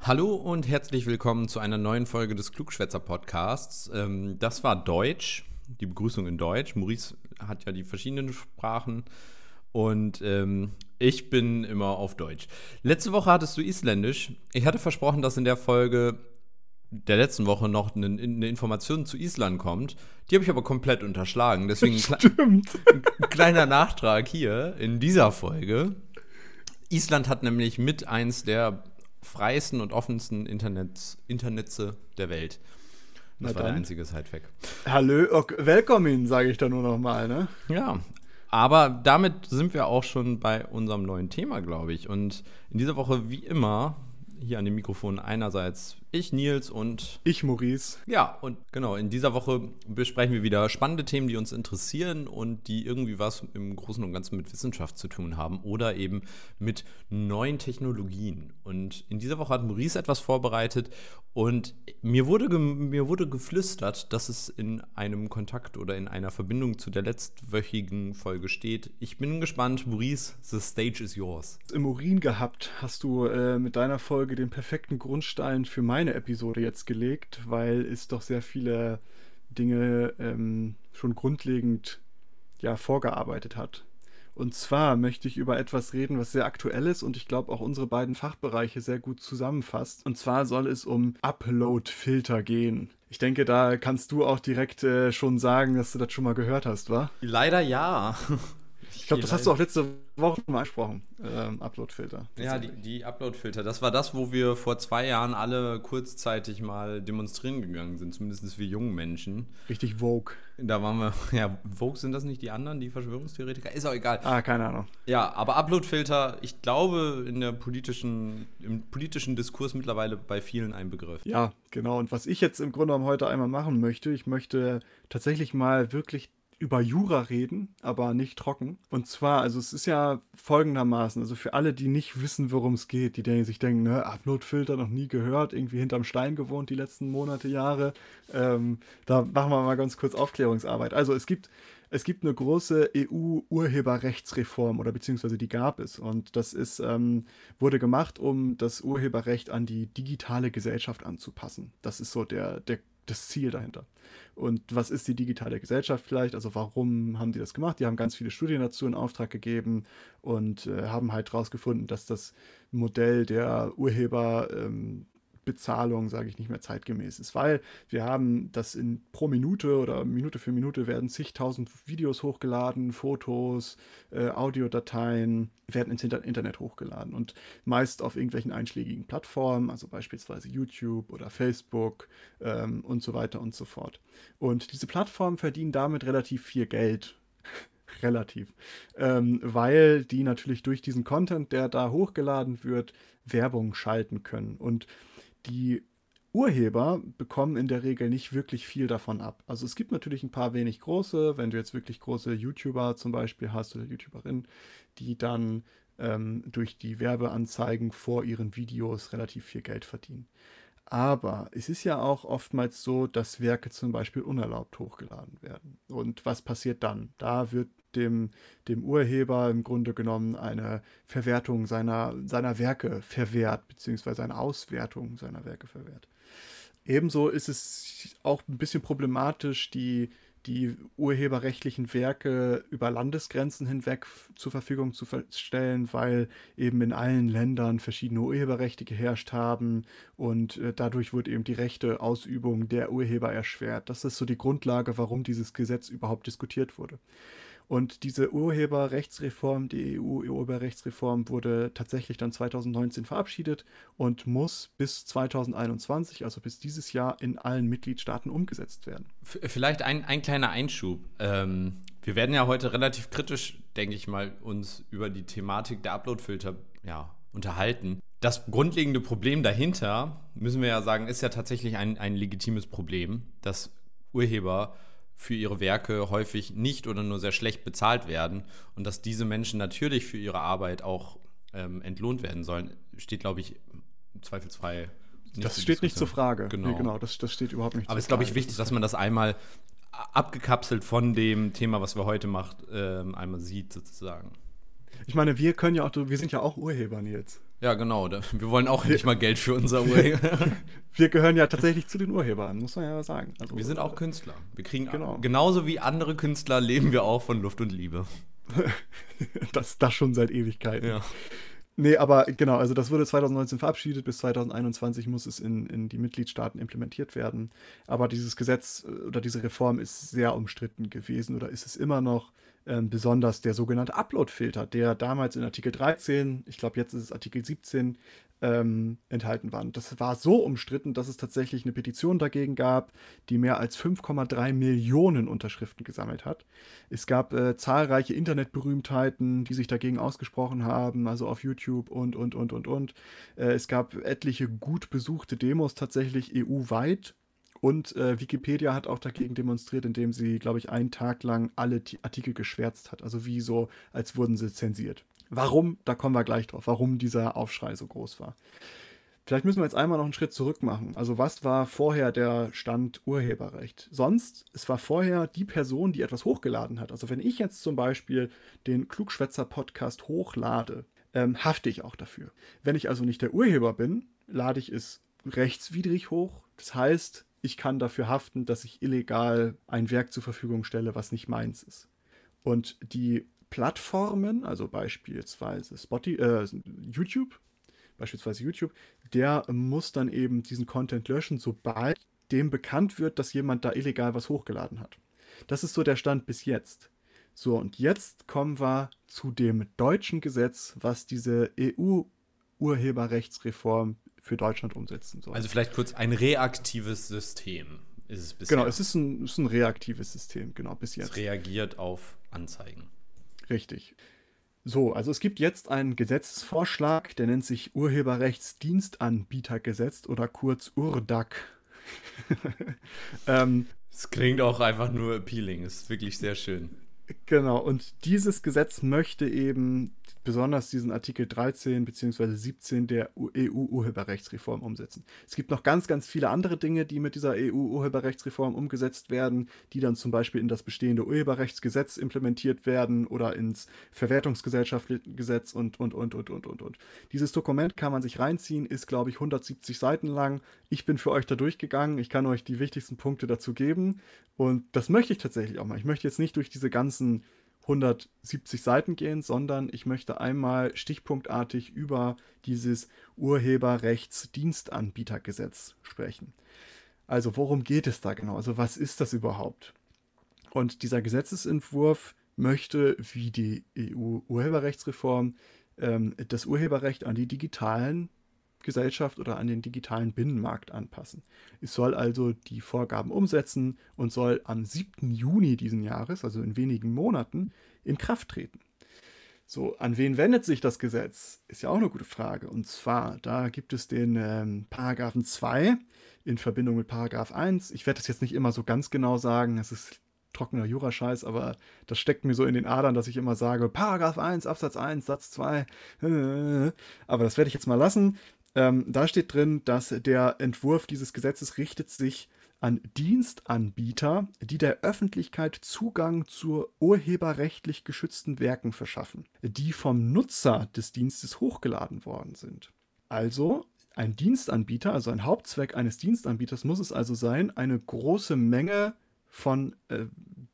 Hallo und herzlich willkommen zu einer neuen Folge des Klugschwätzer Podcasts. Ähm, das war Deutsch, die Begrüßung in Deutsch. Maurice hat ja die verschiedenen Sprachen und ähm, ich bin immer auf Deutsch. Letzte Woche hattest du Isländisch. Ich hatte versprochen, dass in der Folge der letzten Woche noch eine, eine Information zu Island kommt. Die habe ich aber komplett unterschlagen. Deswegen ein, ein kleiner Nachtrag hier in dieser Folge. Island hat nämlich mit eins der freiesten und offensten Internets, Internetze der Welt. Das Na war der dann. einzige Sidefact. Hallo, ok, willkommen, sage ich da nur noch mal, ne? Ja, aber damit sind wir auch schon bei unserem neuen Thema, glaube ich. Und in dieser Woche, wie immer, hier an dem Mikrofon einerseits ich, Nils und Ich, Maurice. ja, und genau, in dieser Woche besprechen wir wieder spannende Themen, die uns interessieren und die irgendwie was im Großen und Ganzen mit Wissenschaft zu tun haben oder eben mit neuen Technologien. Und in dieser Woche hat Maurice etwas vorbereitet und mir wurde, mir wurde geflüstert, dass es in einem Kontakt oder in einer Verbindung zu der letztwöchigen Folge steht. Ich bin gespannt, Maurice, the stage is yours. Im Urin gehabt hast du äh, mit deiner Folge den perfekten Grundstein für meine Episode jetzt gelegt, weil es doch sehr viele Dinge ähm, schon grundlegend ja, vorgearbeitet hat. Und zwar möchte ich über etwas reden, was sehr aktuell ist und ich glaube auch unsere beiden Fachbereiche sehr gut zusammenfasst. Und zwar soll es um Upload-Filter gehen. Ich denke, da kannst du auch direkt äh, schon sagen, dass du das schon mal gehört hast, wa? Leider ja. Ich glaube, das hast du auch letzte Woche schon mal angesprochen. Ähm, Upload-Filter. Ja, die, die Upload-Filter, das war das, wo wir vor zwei Jahren alle kurzzeitig mal demonstrieren gegangen sind, zumindest wir jungen Menschen. Richtig Vogue. Da waren wir, ja, Vogue sind das nicht die anderen, die Verschwörungstheoretiker? Ist auch egal. Ah, keine Ahnung. Ja, aber Upload-Filter, ich glaube, in der politischen, im politischen Diskurs mittlerweile bei vielen ein Begriff. Ja, genau. Und was ich jetzt im Grunde genommen heute einmal machen möchte, ich möchte tatsächlich mal wirklich über Jura reden, aber nicht trocken. Und zwar, also es ist ja folgendermaßen, also für alle, die nicht wissen, worum es geht, die sich denken, ne, Upload-Filter noch nie gehört, irgendwie hinterm Stein gewohnt die letzten Monate, Jahre. Ähm, da machen wir mal ganz kurz Aufklärungsarbeit. Also es gibt es gibt eine große EU-Urheberrechtsreform oder beziehungsweise die gab es. Und das ist, ähm, wurde gemacht, um das Urheberrecht an die digitale Gesellschaft anzupassen. Das ist so der, der, das Ziel dahinter. Und was ist die digitale Gesellschaft vielleicht? Also warum haben die das gemacht? Die haben ganz viele Studien dazu in Auftrag gegeben und äh, haben halt herausgefunden, dass das Modell der Urheber ähm, Bezahlung, sage ich, nicht mehr zeitgemäß ist, weil wir haben das in pro Minute oder Minute für Minute werden zigtausend Videos hochgeladen, Fotos, äh, Audiodateien werden ins Inter Internet hochgeladen und meist auf irgendwelchen einschlägigen Plattformen, also beispielsweise YouTube oder Facebook ähm, und so weiter und so fort. Und diese Plattformen verdienen damit relativ viel Geld relativ, ähm, weil die natürlich durch diesen Content, der da hochgeladen wird, Werbung schalten können. Und die Urheber bekommen in der Regel nicht wirklich viel davon ab. Also es gibt natürlich ein paar wenig große, wenn du jetzt wirklich große YouTuber zum Beispiel hast oder YouTuberinnen, die dann ähm, durch die Werbeanzeigen vor ihren Videos relativ viel Geld verdienen. Aber es ist ja auch oftmals so, dass Werke zum Beispiel unerlaubt hochgeladen werden. Und was passiert dann? Da wird dem, dem Urheber im Grunde genommen eine Verwertung seiner, seiner Werke verwehrt, beziehungsweise eine Auswertung seiner Werke verwehrt. Ebenso ist es auch ein bisschen problematisch, die, die urheberrechtlichen Werke über Landesgrenzen hinweg zur Verfügung zu stellen, weil eben in allen Ländern verschiedene Urheberrechte geherrscht haben und äh, dadurch wird eben die rechte Ausübung der Urheber erschwert. Das ist so die Grundlage, warum dieses Gesetz überhaupt diskutiert wurde. Und diese Urheberrechtsreform, die EU-Urheberrechtsreform, wurde tatsächlich dann 2019 verabschiedet und muss bis 2021, also bis dieses Jahr, in allen Mitgliedstaaten umgesetzt werden. Vielleicht ein, ein kleiner Einschub. Ähm, wir werden ja heute relativ kritisch, denke ich mal, uns über die Thematik der Uploadfilter ja, unterhalten. Das grundlegende Problem dahinter, müssen wir ja sagen, ist ja tatsächlich ein, ein legitimes Problem, dass Urheber für ihre Werke häufig nicht oder nur sehr schlecht bezahlt werden und dass diese Menschen natürlich für ihre Arbeit auch ähm, entlohnt werden sollen, steht, glaube ich, zweifelsfrei. Das zur steht nicht zur. Frage. Genau. Nee, genau das, das steht überhaupt nicht Aber es ist, glaube ich, wichtig, dass man das einmal abgekapselt von dem Thema, was wir heute macht, ähm, einmal sieht sozusagen. Ich meine, wir können ja auch, wir sind ja auch Urheber jetzt. Ja, genau. Wir wollen auch nicht mal Geld für unser Urheber. wir gehören ja tatsächlich zu den Urhebern, muss man ja sagen. Also, wir sind auch Künstler. Wir kriegen genau. genauso wie andere Künstler leben wir auch von Luft und Liebe. das, das schon seit Ewigkeiten. Ja. Nee, aber genau, also das wurde 2019 verabschiedet, bis 2021 muss es in, in die Mitgliedstaaten implementiert werden. Aber dieses Gesetz äh, oder diese Reform ist sehr umstritten gewesen oder ist es immer noch. Ähm, besonders der sogenannte Upload-Filter, der damals in Artikel 13, ich glaube jetzt ist es Artikel 17, ähm, enthalten waren. Das war so umstritten, dass es tatsächlich eine Petition dagegen gab, die mehr als 5,3 Millionen Unterschriften gesammelt hat. Es gab äh, zahlreiche Internetberühmtheiten, die sich dagegen ausgesprochen haben, also auf YouTube und, und, und, und, und. Äh, es gab etliche gut besuchte Demos tatsächlich EU-weit und äh, Wikipedia hat auch dagegen demonstriert, indem sie, glaube ich, einen Tag lang alle Artikel geschwärzt hat. Also wie so, als wurden sie zensiert. Warum? Da kommen wir gleich drauf, warum dieser Aufschrei so groß war. Vielleicht müssen wir jetzt einmal noch einen Schritt zurück machen. Also was war vorher der Stand Urheberrecht? Sonst, es war vorher die Person, die etwas hochgeladen hat. Also wenn ich jetzt zum Beispiel den Klugschwätzer-Podcast hochlade, ähm, hafte ich auch dafür. Wenn ich also nicht der Urheber bin, lade ich es rechtswidrig hoch. Das heißt, ich kann dafür haften, dass ich illegal ein Werk zur Verfügung stelle, was nicht meins ist. Und die Plattformen, also beispielsweise Spotify, äh, YouTube, beispielsweise YouTube, der muss dann eben diesen Content löschen, sobald dem bekannt wird, dass jemand da illegal was hochgeladen hat. Das ist so der Stand bis jetzt. So, und jetzt kommen wir zu dem deutschen Gesetz, was diese EU-Urheberrechtsreform für Deutschland umsetzen soll. Also vielleicht kurz ein reaktives System ist es bisher. Genau, es ist ein, ist ein reaktives System, genau, bis jetzt. Es reagiert auf Anzeigen. Richtig. So, also es gibt jetzt einen Gesetzesvorschlag, der nennt sich Urheberrechtsdienstanbietergesetz oder kurz URDAC. ähm, es klingt auch einfach nur appealing, ist wirklich sehr schön. Genau, und dieses Gesetz möchte eben besonders diesen Artikel 13 bzw. 17 der EU-Urheberrechtsreform umsetzen. Es gibt noch ganz, ganz viele andere Dinge, die mit dieser EU-Urheberrechtsreform umgesetzt werden, die dann zum Beispiel in das bestehende Urheberrechtsgesetz implementiert werden oder ins Verwertungsgesellschaftsgesetz und, und, und, und, und, und, und. Dieses Dokument kann man sich reinziehen, ist, glaube ich, 170 Seiten lang. Ich bin für euch da durchgegangen. Ich kann euch die wichtigsten Punkte dazu geben. Und das möchte ich tatsächlich auch mal. Ich möchte jetzt nicht durch diese ganzen 170 Seiten gehen, sondern ich möchte einmal stichpunktartig über dieses Urheberrechtsdienstanbietergesetz sprechen. Also worum geht es da genau? Also was ist das überhaupt? Und dieser Gesetzesentwurf möchte, wie die EU-Urheberrechtsreform, ähm, das Urheberrecht an die digitalen Gesellschaft oder an den digitalen Binnenmarkt anpassen. Es soll also die Vorgaben umsetzen und soll am 7. Juni diesen Jahres, also in wenigen Monaten, in Kraft treten. So, an wen wendet sich das Gesetz? Ist ja auch eine gute Frage. Und zwar, da gibt es den ähm, Paragraphen 2 in Verbindung mit Paragraph 1. Ich werde das jetzt nicht immer so ganz genau sagen, es ist trockener Jurascheiß, aber das steckt mir so in den Adern, dass ich immer sage, Paragraph 1, Absatz 1, Satz 2. Aber das werde ich jetzt mal lassen. Ähm, da steht drin, dass der Entwurf dieses Gesetzes richtet sich an Dienstanbieter, die der Öffentlichkeit Zugang zu urheberrechtlich geschützten Werken verschaffen, die vom Nutzer des Dienstes hochgeladen worden sind. Also ein Dienstanbieter, also ein Hauptzweck eines Dienstanbieters muss es also sein, eine große Menge von äh,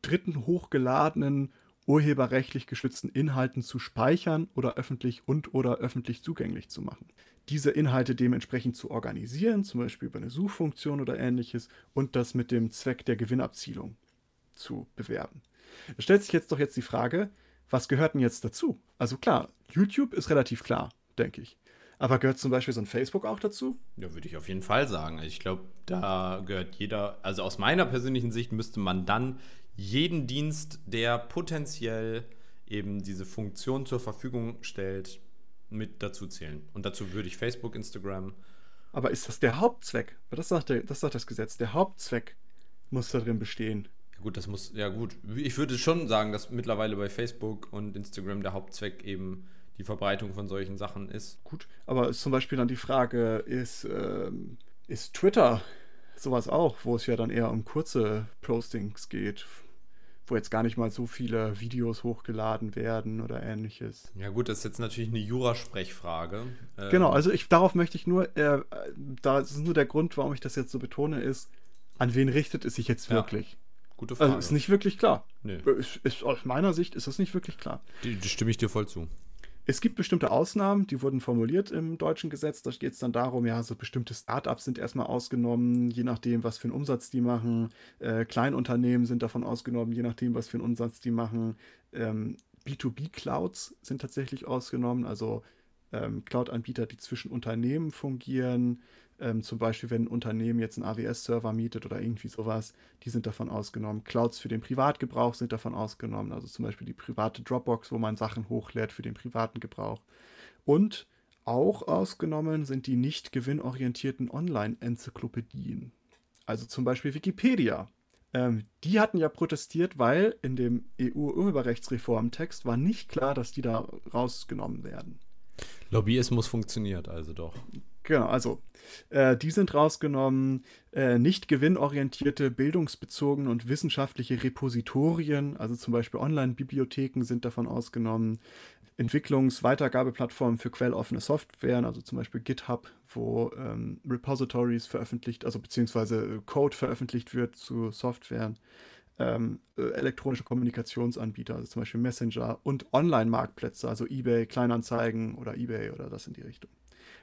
Dritten hochgeladenen urheberrechtlich geschützten Inhalten zu speichern oder öffentlich und oder öffentlich zugänglich zu machen diese Inhalte dementsprechend zu organisieren, zum Beispiel über eine Suchfunktion oder ähnliches, und das mit dem Zweck der Gewinnabzielung zu bewerben. Da stellt sich jetzt doch jetzt die Frage, was gehört denn jetzt dazu? Also klar, YouTube ist relativ klar, denke ich. Aber gehört zum Beispiel so ein Facebook auch dazu? Ja, würde ich auf jeden Fall sagen. Ich glaube, da gehört jeder, also aus meiner persönlichen Sicht müsste man dann jeden Dienst, der potenziell eben diese Funktion zur Verfügung stellt, mit dazu zählen. Und dazu würde ich Facebook, Instagram. Aber ist das der Hauptzweck? Das sagt, der, das sagt das Gesetz. Der Hauptzweck muss darin bestehen. Ja gut, das muss, ja gut. Ich würde schon sagen, dass mittlerweile bei Facebook und Instagram der Hauptzweck eben die Verbreitung von solchen Sachen ist. Gut, aber ist zum Beispiel dann die Frage, ist, ähm, ist Twitter sowas auch, wo es ja dann eher um kurze Postings geht, wo jetzt gar nicht mal so viele Videos hochgeladen werden oder ähnliches. Ja gut, das ist jetzt natürlich eine Jurasprechfrage. Ähm genau, also ich, darauf möchte ich nur, äh, da ist nur der Grund, warum ich das jetzt so betone, ist, an wen richtet es sich jetzt wirklich? Ja, gute Frage. Also ist nicht wirklich klar. Nee. Ist, ist, aus meiner Sicht ist das nicht wirklich klar. Die, die stimme ich dir voll zu. Es gibt bestimmte Ausnahmen, die wurden formuliert im deutschen Gesetz. Da geht es dann darum, ja, so bestimmte Startups sind erstmal ausgenommen, je nachdem, was für einen Umsatz die machen. Äh, Kleinunternehmen sind davon ausgenommen, je nachdem, was für einen Umsatz die machen. Ähm, B2B-Clouds sind tatsächlich ausgenommen, also ähm, Cloud-Anbieter, die zwischen Unternehmen fungieren. Ähm, zum Beispiel, wenn ein Unternehmen jetzt einen AWS-Server mietet oder irgendwie sowas, die sind davon ausgenommen. Clouds für den Privatgebrauch sind davon ausgenommen. Also zum Beispiel die private Dropbox, wo man Sachen hochlädt für den privaten Gebrauch. Und auch ausgenommen sind die nicht gewinnorientierten Online-Enzyklopädien. Also zum Beispiel Wikipedia. Ähm, die hatten ja protestiert, weil in dem EU-Urheberrechtsreformtext war nicht klar, dass die da rausgenommen werden. Lobbyismus funktioniert also doch. Genau, also äh, die sind rausgenommen. Äh, nicht gewinnorientierte, bildungsbezogene und wissenschaftliche Repositorien, also zum Beispiel Online-Bibliotheken sind davon ausgenommen. Entwicklungs-Weitergabeplattformen für quelloffene Software, also zum Beispiel GitHub, wo ähm, Repositories veröffentlicht, also beziehungsweise Code veröffentlicht wird zu Software. Ähm, äh, elektronische Kommunikationsanbieter, also zum Beispiel Messenger und Online-Marktplätze, also eBay, Kleinanzeigen oder eBay oder das in die Richtung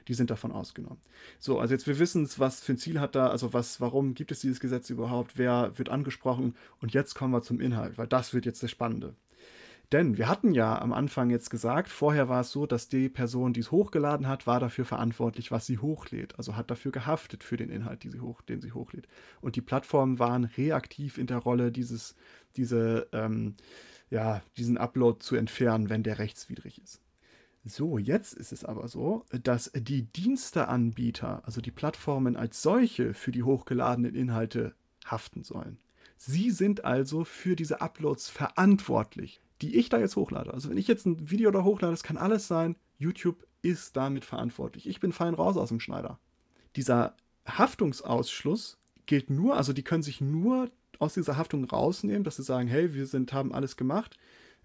die sind davon ausgenommen. So, also jetzt wir wissen, was für ein Ziel hat da, also was, warum gibt es dieses Gesetz überhaupt, wer wird angesprochen und jetzt kommen wir zum Inhalt, weil das wird jetzt das Spannende. Denn wir hatten ja am Anfang jetzt gesagt, vorher war es so, dass die Person, die es hochgeladen hat, war dafür verantwortlich, was sie hochlädt. Also hat dafür gehaftet für den Inhalt, sie hoch, den sie hochlädt. Und die Plattformen waren reaktiv in der Rolle, dieses, diese, ähm, ja, diesen Upload zu entfernen, wenn der rechtswidrig ist. So, jetzt ist es aber so, dass die Diensteanbieter, also die Plattformen als solche, für die hochgeladenen Inhalte haften sollen. Sie sind also für diese Uploads verantwortlich, die ich da jetzt hochlade. Also wenn ich jetzt ein Video da hochlade, das kann alles sein, YouTube ist damit verantwortlich. Ich bin fein raus aus dem Schneider. Dieser Haftungsausschluss gilt nur, also die können sich nur aus dieser Haftung rausnehmen, dass sie sagen, hey, wir sind, haben alles gemacht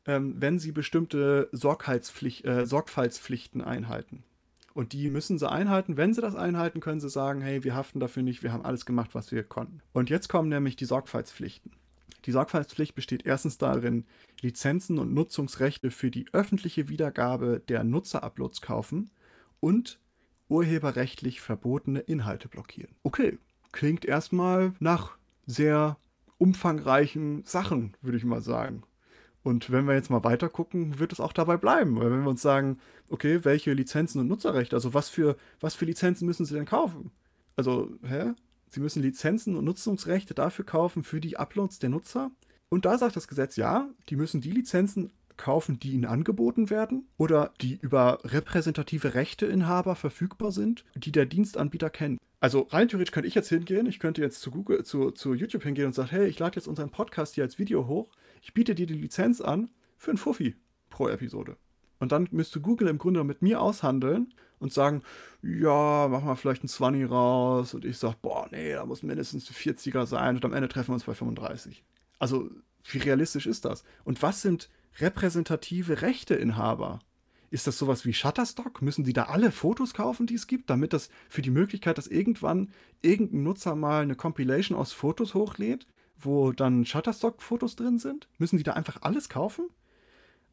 ähm, wenn sie bestimmte äh, Sorgfaltspflichten einhalten. Und die müssen sie einhalten. Wenn sie das einhalten, können sie sagen, hey, wir haften dafür nicht, wir haben alles gemacht, was wir konnten. Und jetzt kommen nämlich die Sorgfaltspflichten. Die Sorgfaltspflicht besteht erstens darin, Lizenzen und Nutzungsrechte für die öffentliche Wiedergabe der Nutzeruploads kaufen und urheberrechtlich verbotene Inhalte blockieren. Okay, klingt erstmal nach sehr umfangreichen Sachen, würde ich mal sagen. Und wenn wir jetzt mal weiter gucken, wird es auch dabei bleiben. Weil wenn wir uns sagen, okay, welche Lizenzen und Nutzerrechte, also was für, was für Lizenzen müssen Sie denn kaufen? Also, hä? Sie müssen Lizenzen und Nutzungsrechte dafür kaufen für die Uploads der Nutzer. Und da sagt das Gesetz, ja, die müssen die Lizenzen kaufen, die ihnen angeboten werden oder die über repräsentative Rechteinhaber verfügbar sind, die der Dienstanbieter kennt. Also rein theoretisch könnte ich jetzt hingehen, ich könnte jetzt zu Google, zu, zu YouTube hingehen und sagen, hey, ich lade jetzt unseren Podcast hier als Video hoch ich biete dir die Lizenz an für ein Fuffi pro Episode. Und dann müsste Google im Grunde mit mir aushandeln und sagen, ja, mach mal vielleicht ein 20 raus. Und ich sage, boah, nee, da muss mindestens ein 40er sein. Und am Ende treffen wir uns bei 35. Also, wie realistisch ist das? Und was sind repräsentative Rechteinhaber? Ist das sowas wie Shutterstock? Müssen die da alle Fotos kaufen, die es gibt, damit das für die Möglichkeit, dass irgendwann irgendein Nutzer mal eine Compilation aus Fotos hochlädt? Wo dann Shutterstock-Fotos drin sind? Müssen die da einfach alles kaufen?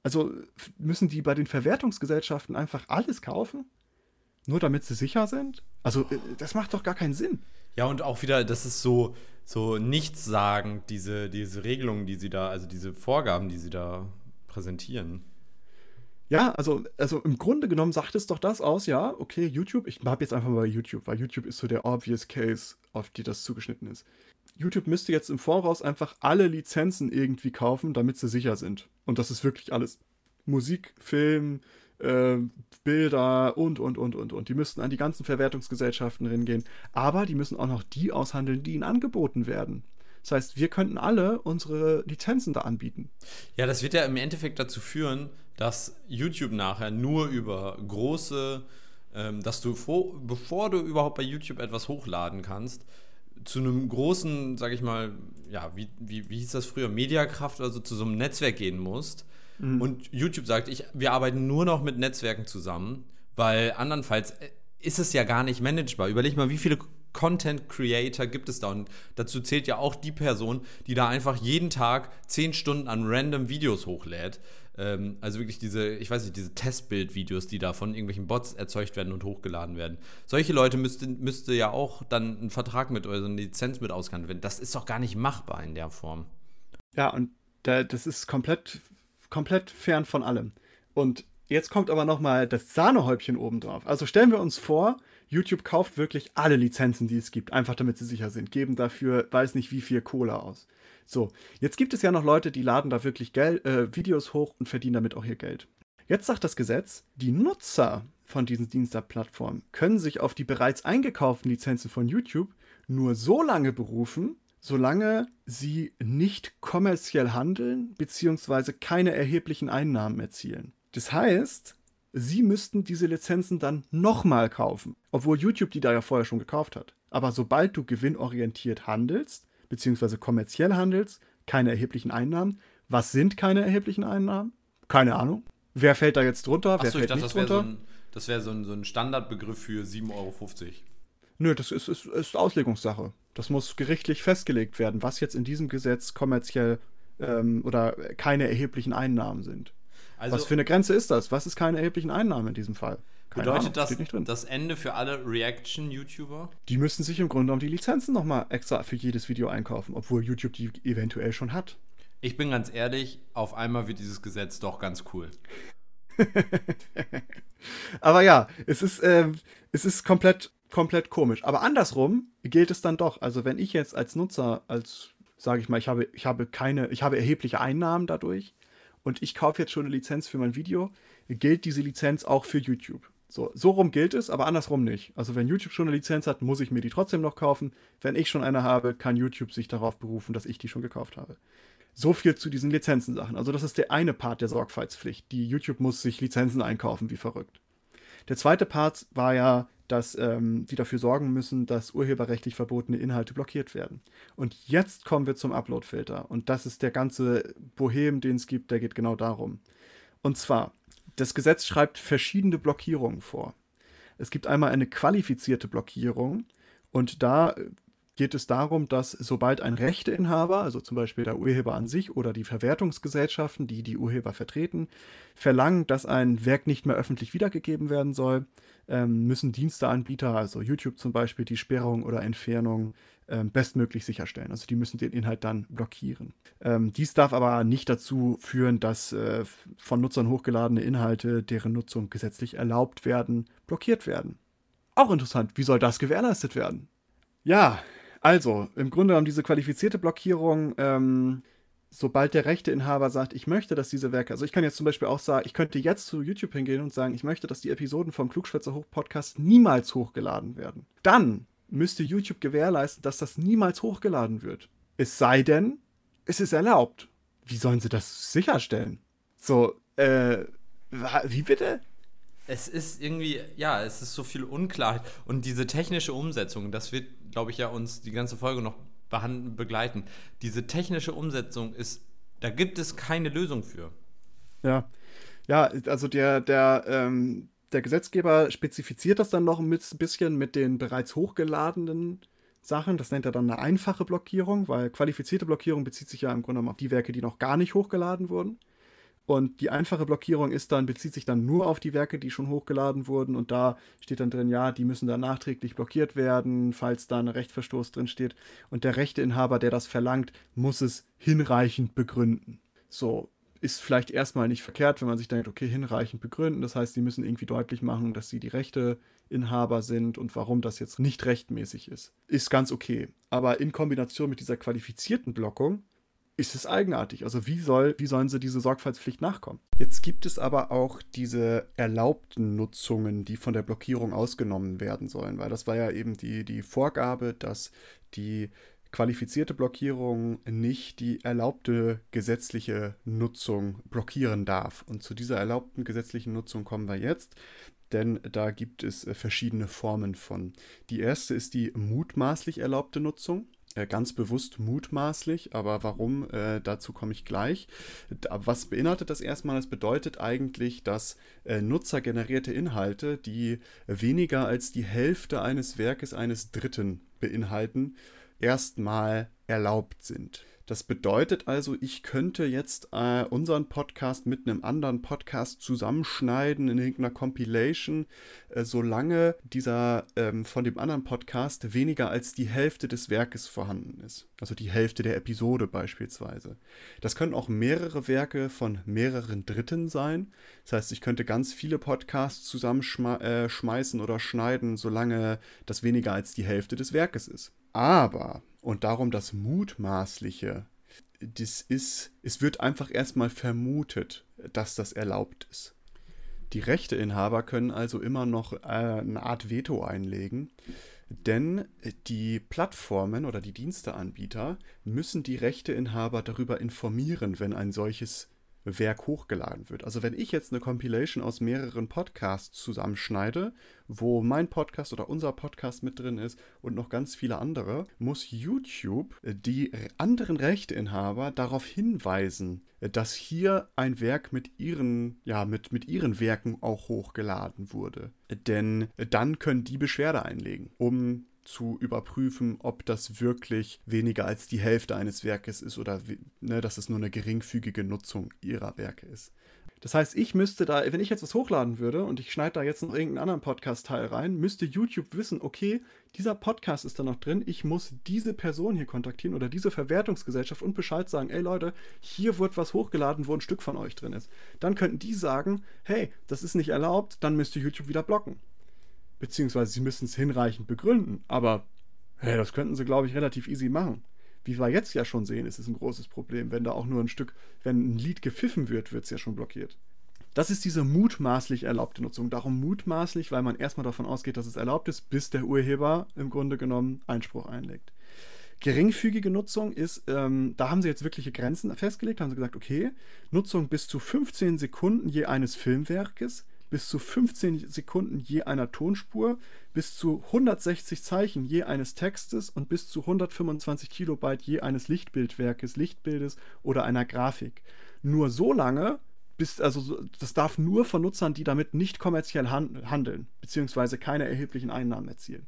Also müssen die bei den Verwertungsgesellschaften einfach alles kaufen? Nur damit sie sicher sind? Also, äh, das macht doch gar keinen Sinn. Ja, und auch wieder, das ist so, so nichtssagend, diese, diese Regelungen, die sie da, also diese Vorgaben, die sie da präsentieren. Ja, also, also im Grunde genommen sagt es doch das aus, ja, okay, YouTube, ich habe jetzt einfach mal YouTube, weil YouTube ist so der obvious Case, auf die das zugeschnitten ist. YouTube müsste jetzt im Voraus einfach alle Lizenzen irgendwie kaufen, damit sie sicher sind. Und das ist wirklich alles. Musik, Film, äh, Bilder und, und, und, und, und. Die müssten an die ganzen Verwertungsgesellschaften hingehen. Aber die müssen auch noch die aushandeln, die ihnen angeboten werden. Das heißt, wir könnten alle unsere Lizenzen da anbieten. Ja, das wird ja im Endeffekt dazu führen, dass YouTube nachher nur über große, ähm, dass du, vor, bevor du überhaupt bei YouTube etwas hochladen kannst, zu einem großen, sag ich mal, ja, wie, wie, wie hieß das früher, Mediakraft oder so, zu so einem Netzwerk gehen musst. Mhm. Und YouTube sagt, ich, wir arbeiten nur noch mit Netzwerken zusammen, weil andernfalls äh, ist es ja gar nicht managebar. Überleg mal, wie viele Content Creator gibt es da? Und dazu zählt ja auch die Person, die da einfach jeden Tag 10 Stunden an random Videos hochlädt. Ähm, also wirklich diese, ich weiß nicht, diese Testbild-Videos, die da von irgendwelchen Bots erzeugt werden und hochgeladen werden. Solche Leute müsste, müsste ja auch dann einen Vertrag mit oder so eine Lizenz mit ausgehandelt werden. Das ist doch gar nicht machbar in der Form. Ja, und da, das ist komplett, komplett fern von allem. Und jetzt kommt aber nochmal das Sahnehäubchen obendrauf. Also stellen wir uns vor, YouTube kauft wirklich alle Lizenzen, die es gibt, einfach damit sie sicher sind, geben dafür, weiß nicht wie viel Kohle aus. So, jetzt gibt es ja noch Leute, die laden da wirklich Geld, äh, Videos hoch und verdienen damit auch ihr Geld. Jetzt sagt das Gesetz, die Nutzer von diesen Dienstplattformen können sich auf die bereits eingekauften Lizenzen von YouTube nur so lange berufen, solange sie nicht kommerziell handeln bzw. keine erheblichen Einnahmen erzielen. Das heißt, sie müssten diese Lizenzen dann nochmal kaufen, obwohl YouTube die da ja vorher schon gekauft hat. Aber sobald du gewinnorientiert handelst, beziehungsweise kommerziell handelst, keine erheblichen Einnahmen. Was sind keine erheblichen Einnahmen? Keine Ahnung. Wer fällt da jetzt drunter? Wer Achso, fällt ich dachte, nicht das wäre drunter? so ein, das wär so, so ein Standardbegriff für 7,50 Euro. Nö, das ist, ist, ist Auslegungssache. Das muss gerichtlich festgelegt werden, was jetzt in diesem Gesetz kommerziell ähm, oder keine erheblichen Einnahmen sind. Also, was für eine Grenze ist das? Was ist keine erheblichen Einnahmen in diesem Fall? Keine bedeutet Ahnung, das das Ende für alle Reaction-YouTuber? Die müssen sich im Grunde genommen die Lizenzen nochmal extra für jedes Video einkaufen, obwohl YouTube die eventuell schon hat. Ich bin ganz ehrlich, auf einmal wird dieses Gesetz doch ganz cool. Aber ja, es ist, ähm, es ist komplett, komplett komisch. Aber andersrum gilt es dann doch. Also wenn ich jetzt als Nutzer, als sage ich mal, ich habe, ich habe keine, ich habe erhebliche Einnahmen dadurch und ich kaufe jetzt schon eine Lizenz für mein Video, gilt diese Lizenz auch für YouTube. So, so rum gilt es, aber andersrum nicht. Also wenn YouTube schon eine Lizenz hat, muss ich mir die trotzdem noch kaufen. Wenn ich schon eine habe, kann YouTube sich darauf berufen, dass ich die schon gekauft habe. So viel zu diesen Lizenzensachen. Also das ist der eine Part der Sorgfaltspflicht. Die YouTube muss sich Lizenzen einkaufen, wie verrückt. Der zweite Part war ja, dass ähm, die dafür sorgen müssen, dass urheberrechtlich verbotene Inhalte blockiert werden. Und jetzt kommen wir zum Uploadfilter. Und das ist der ganze Bohem, den es gibt, der geht genau darum. Und zwar, das Gesetz schreibt verschiedene Blockierungen vor. Es gibt einmal eine qualifizierte Blockierung und da geht es darum, dass sobald ein Rechteinhaber, also zum Beispiel der Urheber an sich oder die Verwertungsgesellschaften, die die Urheber vertreten, verlangen, dass ein Werk nicht mehr öffentlich wiedergegeben werden soll, ähm, müssen Diensteanbieter, also YouTube zum Beispiel, die Sperrung oder Entfernung bestmöglich sicherstellen. Also die müssen den Inhalt dann blockieren. Ähm, dies darf aber nicht dazu führen, dass äh, von Nutzern hochgeladene Inhalte, deren Nutzung gesetzlich erlaubt werden, blockiert werden. Auch interessant, wie soll das gewährleistet werden? Ja, also, im Grunde genommen diese qualifizierte Blockierung, ähm, sobald der Rechteinhaber sagt, ich möchte, dass diese Werke, also ich kann jetzt zum Beispiel auch sagen, ich könnte jetzt zu YouTube hingehen und sagen, ich möchte, dass die Episoden vom Klugschwätzer Hoch Podcast niemals hochgeladen werden. Dann müsste YouTube gewährleisten, dass das niemals hochgeladen wird. Es sei denn, es ist erlaubt. Wie sollen sie das sicherstellen? So, äh, wie bitte? Es ist irgendwie, ja, es ist so viel Unklarheit. Und diese technische Umsetzung, das wird, glaube ich, ja uns die ganze Folge noch begleiten. Diese technische Umsetzung ist, da gibt es keine Lösung für. Ja, ja, also der, der, ähm, der Gesetzgeber spezifiziert das dann noch ein bisschen mit den bereits hochgeladenen Sachen. Das nennt er dann eine einfache Blockierung, weil qualifizierte Blockierung bezieht sich ja im Grunde genommen auf die Werke, die noch gar nicht hochgeladen wurden. Und die einfache Blockierung ist dann, bezieht sich dann nur auf die Werke, die schon hochgeladen wurden. Und da steht dann drin, ja, die müssen dann nachträglich blockiert werden, falls da ein Rechtverstoß drin steht. Und der Rechteinhaber, der das verlangt, muss es hinreichend begründen. So, ist vielleicht erstmal nicht verkehrt, wenn man sich denkt, okay, hinreichend begründen. Das heißt, sie müssen irgendwie deutlich machen, dass sie die Rechteinhaber sind und warum das jetzt nicht rechtmäßig ist. Ist ganz okay. Aber in Kombination mit dieser qualifizierten Blockung ist es eigenartig. Also wie, soll, wie sollen sie diese Sorgfaltspflicht nachkommen? Jetzt gibt es aber auch diese erlaubten Nutzungen, die von der Blockierung ausgenommen werden sollen, weil das war ja eben die, die Vorgabe, dass die qualifizierte Blockierung nicht die erlaubte gesetzliche Nutzung blockieren darf. Und zu dieser erlaubten gesetzlichen Nutzung kommen wir jetzt, denn da gibt es äh, verschiedene Formen von. Die erste ist die mutmaßlich erlaubte Nutzung. Äh, ganz bewusst mutmaßlich, aber warum, äh, dazu komme ich gleich. Was beinhaltet das erstmal? Es bedeutet eigentlich, dass äh, nutzergenerierte Inhalte, die weniger als die Hälfte eines Werkes eines Dritten beinhalten, erstmal erlaubt sind. Das bedeutet also, ich könnte jetzt äh, unseren Podcast mit einem anderen Podcast zusammenschneiden in irgendeiner Compilation, äh, solange dieser ähm, von dem anderen Podcast weniger als die Hälfte des Werkes vorhanden ist. Also die Hälfte der Episode beispielsweise. Das können auch mehrere Werke von mehreren Dritten sein. Das heißt, ich könnte ganz viele Podcasts zusammenschmeißen äh, oder schneiden, solange das weniger als die Hälfte des Werkes ist. Aber und darum das Mutmaßliche. Das ist, es wird einfach erstmal vermutet, dass das erlaubt ist. Die Rechteinhaber können also immer noch äh, eine Art Veto einlegen, denn die Plattformen oder die Diensteanbieter müssen die Rechteinhaber darüber informieren, wenn ein solches Werk hochgeladen wird. Also wenn ich jetzt eine Compilation aus mehreren Podcasts zusammenschneide, wo mein Podcast oder unser Podcast mit drin ist und noch ganz viele andere, muss YouTube die anderen Rechteinhaber darauf hinweisen, dass hier ein Werk mit ihren, ja, mit, mit ihren Werken auch hochgeladen wurde. Denn dann können die Beschwerde einlegen, um zu überprüfen, ob das wirklich weniger als die Hälfte eines Werkes ist oder ne, dass es nur eine geringfügige Nutzung ihrer Werke ist. Das heißt, ich müsste da, wenn ich jetzt was hochladen würde und ich schneide da jetzt noch irgendeinen anderen Podcast-Teil rein, müsste YouTube wissen, okay, dieser Podcast ist da noch drin, ich muss diese Person hier kontaktieren oder diese Verwertungsgesellschaft und Bescheid sagen, ey Leute, hier wird was hochgeladen, wo ein Stück von euch drin ist. Dann könnten die sagen, hey, das ist nicht erlaubt, dann müsste YouTube wieder blocken beziehungsweise sie müssen es hinreichend begründen. Aber hey, das könnten sie, glaube ich, relativ easy machen. Wie wir jetzt ja schon sehen, ist es ein großes Problem. Wenn da auch nur ein Stück, wenn ein Lied gepfiffen wird, wird es ja schon blockiert. Das ist diese mutmaßlich erlaubte Nutzung. Darum mutmaßlich, weil man erstmal davon ausgeht, dass es erlaubt ist, bis der Urheber im Grunde genommen Einspruch einlegt. Geringfügige Nutzung ist, ähm, da haben sie jetzt wirkliche Grenzen festgelegt, haben sie gesagt, okay, Nutzung bis zu 15 Sekunden je eines Filmwerkes, bis zu 15 Sekunden je einer Tonspur, bis zu 160 Zeichen je eines Textes und bis zu 125 Kilobyte je eines Lichtbildwerkes, Lichtbildes oder einer Grafik. Nur so lange, bis, also das darf nur von Nutzern, die damit nicht kommerziell handeln, beziehungsweise keine erheblichen Einnahmen erzielen.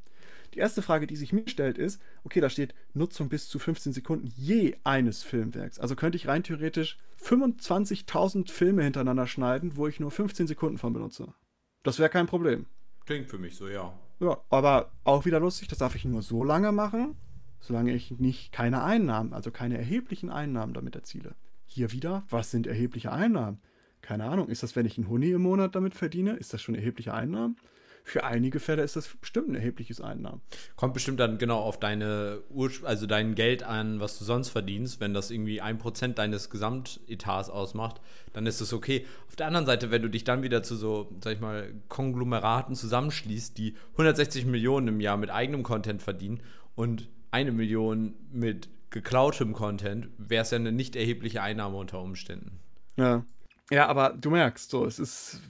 Die erste Frage, die sich mir stellt, ist, okay, da steht Nutzung bis zu 15 Sekunden je eines Filmwerks. Also könnte ich rein theoretisch 25.000 Filme hintereinander schneiden, wo ich nur 15 Sekunden von benutze. Das wäre kein Problem. Klingt für mich so, ja. Ja, aber auch wieder lustig, das darf ich nur so lange machen, solange ich nicht keine Einnahmen, also keine erheblichen Einnahmen damit erziele. Hier wieder, was sind erhebliche Einnahmen? Keine Ahnung, ist das, wenn ich einen Huni im Monat damit verdiene? Ist das schon erhebliche Einnahmen? Für einige Fälle ist das bestimmt ein erhebliches Einnahmen. Kommt bestimmt dann genau auf deine Ur also dein Geld an, was du sonst verdienst. Wenn das irgendwie ein Prozent deines Gesamtetats ausmacht, dann ist es okay. Auf der anderen Seite, wenn du dich dann wieder zu so, sag ich mal, Konglomeraten zusammenschließt, die 160 Millionen im Jahr mit eigenem Content verdienen und eine Million mit geklautem Content, wäre es ja eine nicht erhebliche Einnahme unter Umständen. Ja. Ja, aber du merkst, so, es ist,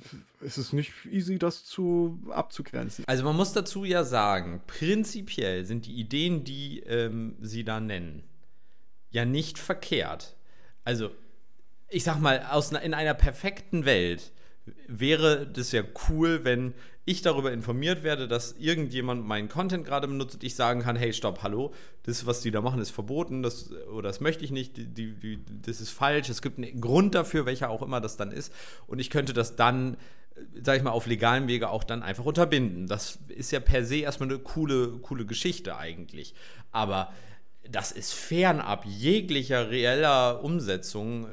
es ist nicht easy, das zu abzugrenzen. Also man muss dazu ja sagen, prinzipiell sind die Ideen, die ähm, sie da nennen, ja nicht verkehrt. Also, ich sag mal, aus, in einer perfekten Welt wäre das ja cool, wenn ich darüber informiert werde, dass irgendjemand meinen Content gerade benutzt und ich sagen kann, hey, stopp, hallo, das, was die da machen, ist verboten, das, oder das möchte ich nicht, die, die, das ist falsch, es gibt einen Grund dafür, welcher auch immer das dann ist und ich könnte das dann, sag ich mal, auf legalem Wege auch dann einfach unterbinden. Das ist ja per se erstmal eine coole, coole Geschichte eigentlich, aber das ist fernab jeglicher reeller Umsetzung.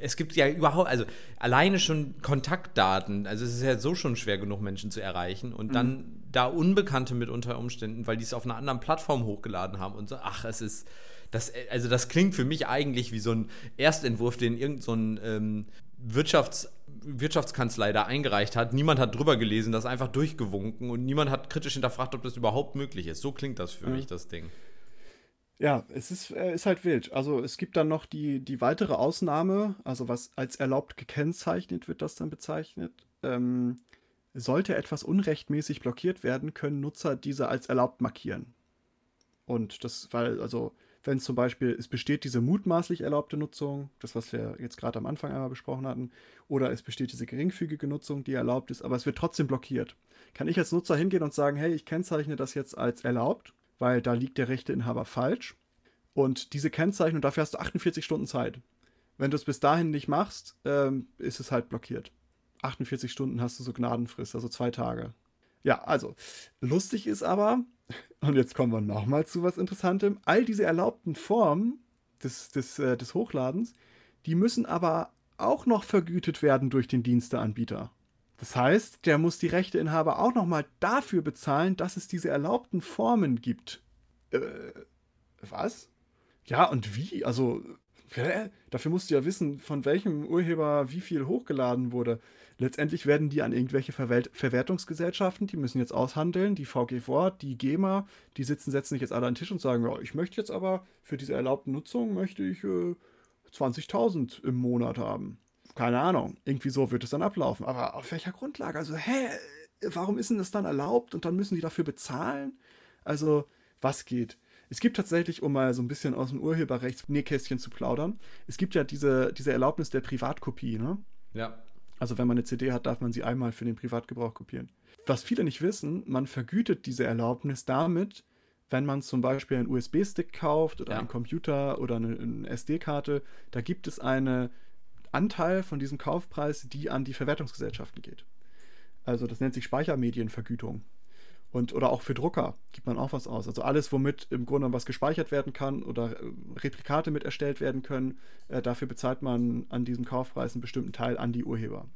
Es gibt ja überhaupt, also alleine schon Kontaktdaten, also es ist ja so schon schwer genug, Menschen zu erreichen und mhm. dann da Unbekannte mit unter Umständen, weil die es auf einer anderen Plattform hochgeladen haben und so, ach, es ist, das, also das klingt für mich eigentlich wie so ein Erstentwurf, den irgendein so ähm, Wirtschafts- Wirtschaftskanzlei da eingereicht hat. Niemand hat drüber gelesen, das einfach durchgewunken und niemand hat kritisch hinterfragt, ob das überhaupt möglich ist. So klingt das für mhm. mich, das Ding. Ja, es ist, äh, ist halt wild. Also es gibt dann noch die, die weitere Ausnahme, also was als erlaubt gekennzeichnet wird das dann bezeichnet. Ähm, sollte etwas unrechtmäßig blockiert werden, können Nutzer diese als erlaubt markieren. Und das, weil, also, wenn zum Beispiel, es besteht diese mutmaßlich erlaubte Nutzung, das, was wir jetzt gerade am Anfang einmal besprochen hatten, oder es besteht diese geringfügige Nutzung, die erlaubt ist, aber es wird trotzdem blockiert. Kann ich als Nutzer hingehen und sagen, hey, ich kennzeichne das jetzt als erlaubt, weil da liegt der Rechteinhaber falsch. Und diese Kennzeichnung, dafür hast du 48 Stunden Zeit. Wenn du es bis dahin nicht machst, ähm, ist es halt blockiert. 48 Stunden hast du so Gnadenfrist, also zwei Tage. Ja, also, lustig ist aber, und jetzt kommen wir nochmal zu was Interessantem, all diese erlaubten Formen des, des, äh, des Hochladens, die müssen aber auch noch vergütet werden durch den Diensteanbieter. Das heißt, der muss die Rechteinhaber auch nochmal dafür bezahlen, dass es diese erlaubten Formen gibt. Äh, was? Ja, und wie? Also, hä? dafür musst du ja wissen, von welchem Urheber wie viel hochgeladen wurde. Letztendlich werden die an irgendwelche Verwelt Verwertungsgesellschaften, die müssen jetzt aushandeln, die VG die GEMA, die sitzen, setzen sich jetzt alle an den Tisch und sagen, ja, ich möchte jetzt aber für diese erlaubte Nutzung möchte ich äh, 20.000 im Monat haben. Keine Ahnung, irgendwie so wird es dann ablaufen. Aber auf welcher Grundlage? Also, hä, warum ist denn das dann erlaubt und dann müssen die dafür bezahlen? Also, was geht? Es gibt tatsächlich, um mal so ein bisschen aus dem Urheberrechts-Nähkästchen zu plaudern, es gibt ja diese, diese Erlaubnis der Privatkopie, ne? Ja. Also wenn man eine CD hat, darf man sie einmal für den Privatgebrauch kopieren. Was viele nicht wissen, man vergütet diese Erlaubnis damit, wenn man zum Beispiel einen USB-Stick kauft oder ja. einen Computer oder eine, eine SD-Karte, da gibt es einen Anteil von diesem Kaufpreis, die an die Verwertungsgesellschaften geht. Also das nennt sich Speichermedienvergütung. Und, oder auch für Drucker gibt man auch was aus. Also alles, womit im Grunde was gespeichert werden kann oder äh, Replikate mit erstellt werden können, äh, dafür bezahlt man an diesem Kaufpreis einen bestimmten Teil an die Urheber.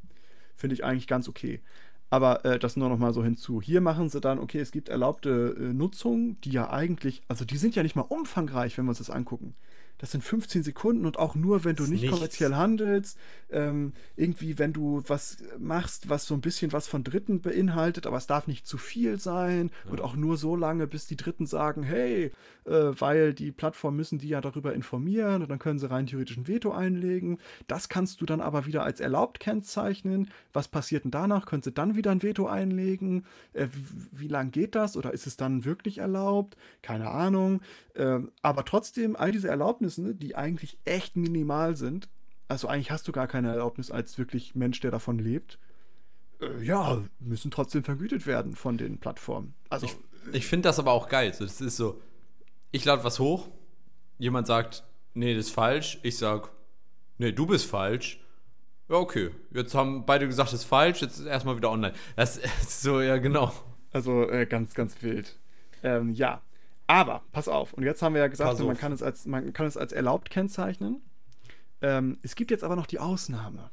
Finde ich eigentlich ganz okay. Aber äh, das nur noch mal so hinzu. Hier machen sie dann, okay, es gibt erlaubte äh, Nutzung, die ja eigentlich, also die sind ja nicht mal umfangreich, wenn wir uns das angucken das sind 15 Sekunden und auch nur, wenn du nicht nichts. kommerziell handelst, ähm, irgendwie, wenn du was machst, was so ein bisschen was von Dritten beinhaltet, aber es darf nicht zu viel sein ja. und auch nur so lange, bis die Dritten sagen, hey, äh, weil die Plattform müssen die ja darüber informieren und dann können sie rein theoretisch ein Veto einlegen. Das kannst du dann aber wieder als erlaubt kennzeichnen. Was passiert denn danach? Können sie dann wieder ein Veto einlegen? Äh, wie, wie lang geht das? Oder ist es dann wirklich erlaubt? Keine Ahnung. Äh, aber trotzdem, all diese Erlaubnisse Erlaubnissen, die eigentlich echt minimal sind. Also eigentlich hast du gar keine Erlaubnis als wirklich Mensch, der davon lebt. Äh, ja, müssen trotzdem vergütet werden von den Plattformen. Also ich, ich finde das aber auch geil. So, das ist so, ich lade was hoch, jemand sagt, nee, das ist falsch. Ich sag, nee, du bist falsch. Ja, okay. Jetzt haben beide gesagt, das ist falsch, jetzt ist erstmal wieder online. Das ist so, ja, genau. Also äh, ganz, ganz wild. Ähm, ja, aber, pass auf, und jetzt haben wir ja gesagt, man kann, es als, man kann es als erlaubt kennzeichnen. Ähm, es gibt jetzt aber noch die Ausnahme.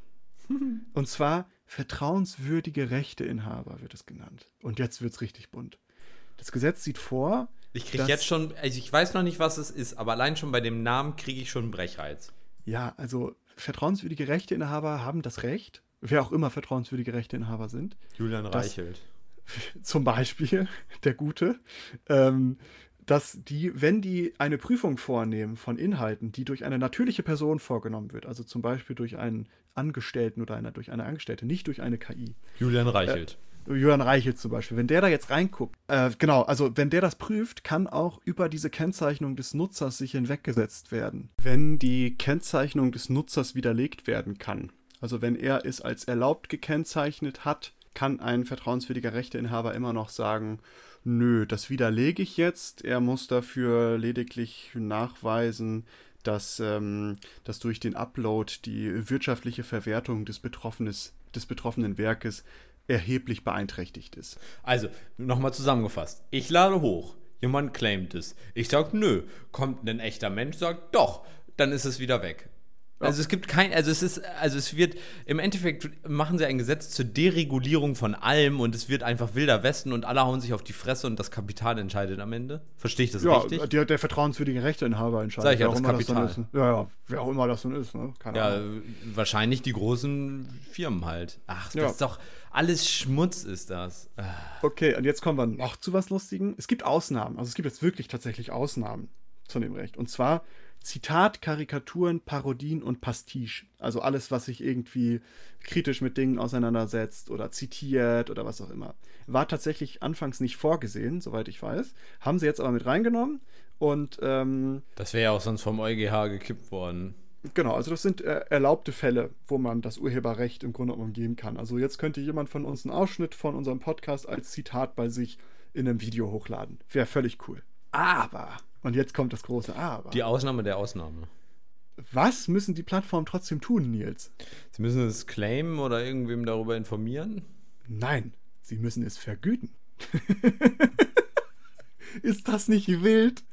und zwar vertrauenswürdige Rechteinhaber wird es genannt. Und jetzt wird es richtig bunt. Das Gesetz sieht vor. Ich kriege jetzt schon, also ich weiß noch nicht, was es ist, aber allein schon bei dem Namen kriege ich schon einen Brechreiz. Ja, also vertrauenswürdige Rechteinhaber haben das Recht, wer auch immer vertrauenswürdige Rechteinhaber sind. Julian Reichelt. Zum Beispiel, der Gute, ähm, dass die, wenn die eine Prüfung vornehmen von Inhalten, die durch eine natürliche Person vorgenommen wird, also zum Beispiel durch einen Angestellten oder eine, durch eine Angestellte, nicht durch eine KI. Julian Reichelt. Äh, Julian Reichelt zum Beispiel, wenn der da jetzt reinguckt, äh, genau, also wenn der das prüft, kann auch über diese Kennzeichnung des Nutzers sich hinweggesetzt werden. Wenn die Kennzeichnung des Nutzers widerlegt werden kann, also wenn er es als erlaubt gekennzeichnet hat, kann ein vertrauenswürdiger Rechteinhaber immer noch sagen, nö, das widerlege ich jetzt. Er muss dafür lediglich nachweisen, dass, ähm, dass durch den Upload die wirtschaftliche Verwertung des, Betroffenes, des betroffenen Werkes erheblich beeinträchtigt ist. Also, nochmal zusammengefasst. Ich lade hoch. Jemand claimt es. Ich sage, nö. Kommt ein echter Mensch, sagt, doch. Dann ist es wieder weg. Also es gibt kein, also es ist, also es wird, im Endeffekt machen sie ein Gesetz zur Deregulierung von allem und es wird einfach wilder Westen und alle hauen sich auf die Fresse und das Kapital entscheidet am Ende. Verstehe ich das ja, richtig? Der, der vertrauenswürdige Rechteinhaber entscheidet. Sag ich ja, das Kapital. Das ja, ja, wer auch immer das dann ist, ne? Keine ja, Ahnung. wahrscheinlich die großen Firmen halt. Ach, das ja. ist doch, alles Schmutz ist das. Okay, und jetzt kommen wir noch zu was Lustigen. Es gibt Ausnahmen, also es gibt jetzt wirklich tatsächlich Ausnahmen. von dem Recht. Und zwar Zitat, Karikaturen, Parodien und Pastiche. Also alles, was sich irgendwie kritisch mit Dingen auseinandersetzt oder zitiert oder was auch immer. War tatsächlich anfangs nicht vorgesehen, soweit ich weiß. Haben sie jetzt aber mit reingenommen und. Ähm, das wäre ja auch sonst vom EuGH gekippt worden. Genau, also das sind äh, erlaubte Fälle, wo man das Urheberrecht im Grunde umgehen kann. Also jetzt könnte jemand von uns einen Ausschnitt von unserem Podcast als Zitat bei sich in einem Video hochladen. Wäre völlig cool. Aber und jetzt kommt das große Aber. Die Ausnahme der Ausnahme. Was müssen die Plattformen trotzdem tun, Nils? Sie müssen es claimen oder irgendwem darüber informieren? Nein, sie müssen es vergüten. Ist das nicht wild?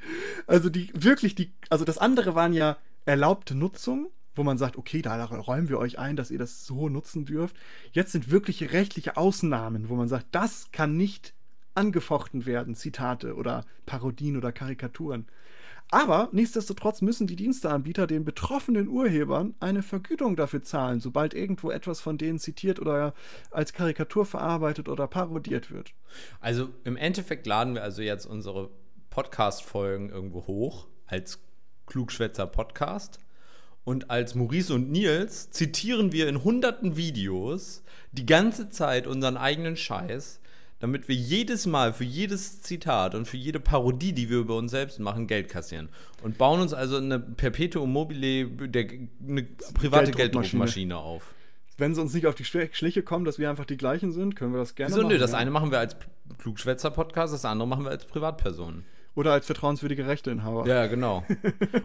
Also die wirklich die also das andere waren ja erlaubte Nutzung, wo man sagt, okay, da räumen wir euch ein, dass ihr das so nutzen dürft. Jetzt sind wirkliche rechtliche Ausnahmen, wo man sagt, das kann nicht angefochten werden, Zitate oder Parodien oder Karikaturen. Aber nichtsdestotrotz müssen die Diensteanbieter den betroffenen Urhebern eine Vergütung dafür zahlen, sobald irgendwo etwas von denen zitiert oder als Karikatur verarbeitet oder parodiert wird. Also im Endeffekt laden wir also jetzt unsere Podcast-Folgen irgendwo hoch als Klugschwätzer Podcast. Und als Maurice und Nils zitieren wir in hunderten Videos die ganze Zeit unseren eigenen Scheiß damit wir jedes Mal für jedes Zitat und für jede Parodie, die wir über uns selbst machen, Geld kassieren. Und bauen uns also eine Perpetuum mobile, der, eine private Gelddruckmaschine auf. Wenn sie uns nicht auf die Schliche kommen, dass wir einfach die gleichen sind, können wir das gerne Wieso, machen. Nö, das ja. eine machen wir als Klugschwätzer-Podcast, das andere machen wir als Privatperson. Oder als vertrauenswürdige Rechteinhaber. Ja, genau.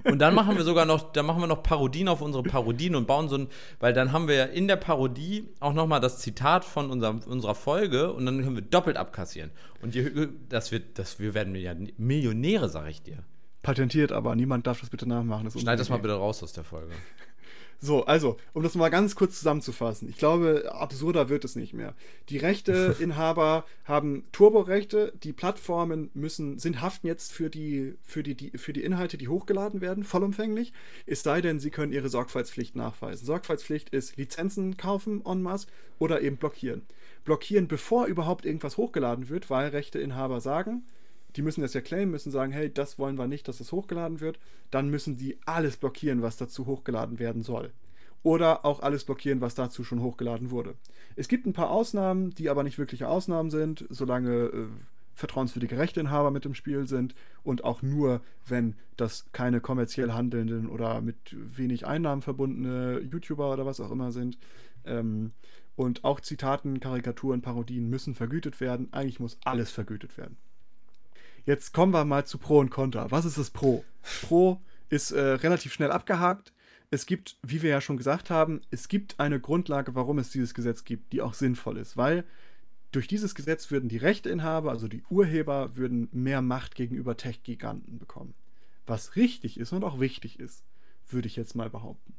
Und dann machen wir sogar noch, dann machen wir noch Parodien auf unsere Parodien und bauen so ein, weil dann haben wir ja in der Parodie auch nochmal das Zitat von unserem, unserer Folge und dann können wir doppelt abkassieren. Und je, das wird, das, wir werden ja Millionäre, sag ich dir. Patentiert, aber niemand darf das bitte nachmachen. Das Schneid das mal bitte raus aus der Folge. So, also, um das mal ganz kurz zusammenzufassen. Ich glaube, absurder wird es nicht mehr. Die Rechteinhaber haben Turborechte, die Plattformen müssen, sind haften jetzt für die, für, die, die, für die Inhalte, die hochgeladen werden, vollumfänglich. Es sei denn, sie können ihre Sorgfaltspflicht nachweisen. Sorgfaltspflicht ist Lizenzen kaufen en masse oder eben blockieren. Blockieren, bevor überhaupt irgendwas hochgeladen wird, weil Rechteinhaber sagen, die müssen das ja claimen, müssen sagen, hey, das wollen wir nicht, dass es hochgeladen wird. Dann müssen die alles blockieren, was dazu hochgeladen werden soll. Oder auch alles blockieren, was dazu schon hochgeladen wurde. Es gibt ein paar Ausnahmen, die aber nicht wirkliche Ausnahmen sind, solange äh, vertrauenswürdige Rechteinhaber mit im Spiel sind und auch nur, wenn das keine kommerziell handelnden oder mit wenig Einnahmen verbundene YouTuber oder was auch immer sind. Ähm, und auch Zitaten, Karikaturen, Parodien müssen vergütet werden. Eigentlich muss alles vergütet werden. Jetzt kommen wir mal zu Pro und Contra. Was ist das Pro? Pro ist äh, relativ schnell abgehakt. Es gibt, wie wir ja schon gesagt haben, es gibt eine Grundlage, warum es dieses Gesetz gibt, die auch sinnvoll ist, weil durch dieses Gesetz würden die Rechteinhaber, also die Urheber, würden mehr Macht gegenüber Tech-Giganten bekommen. Was richtig ist und auch wichtig ist, würde ich jetzt mal behaupten.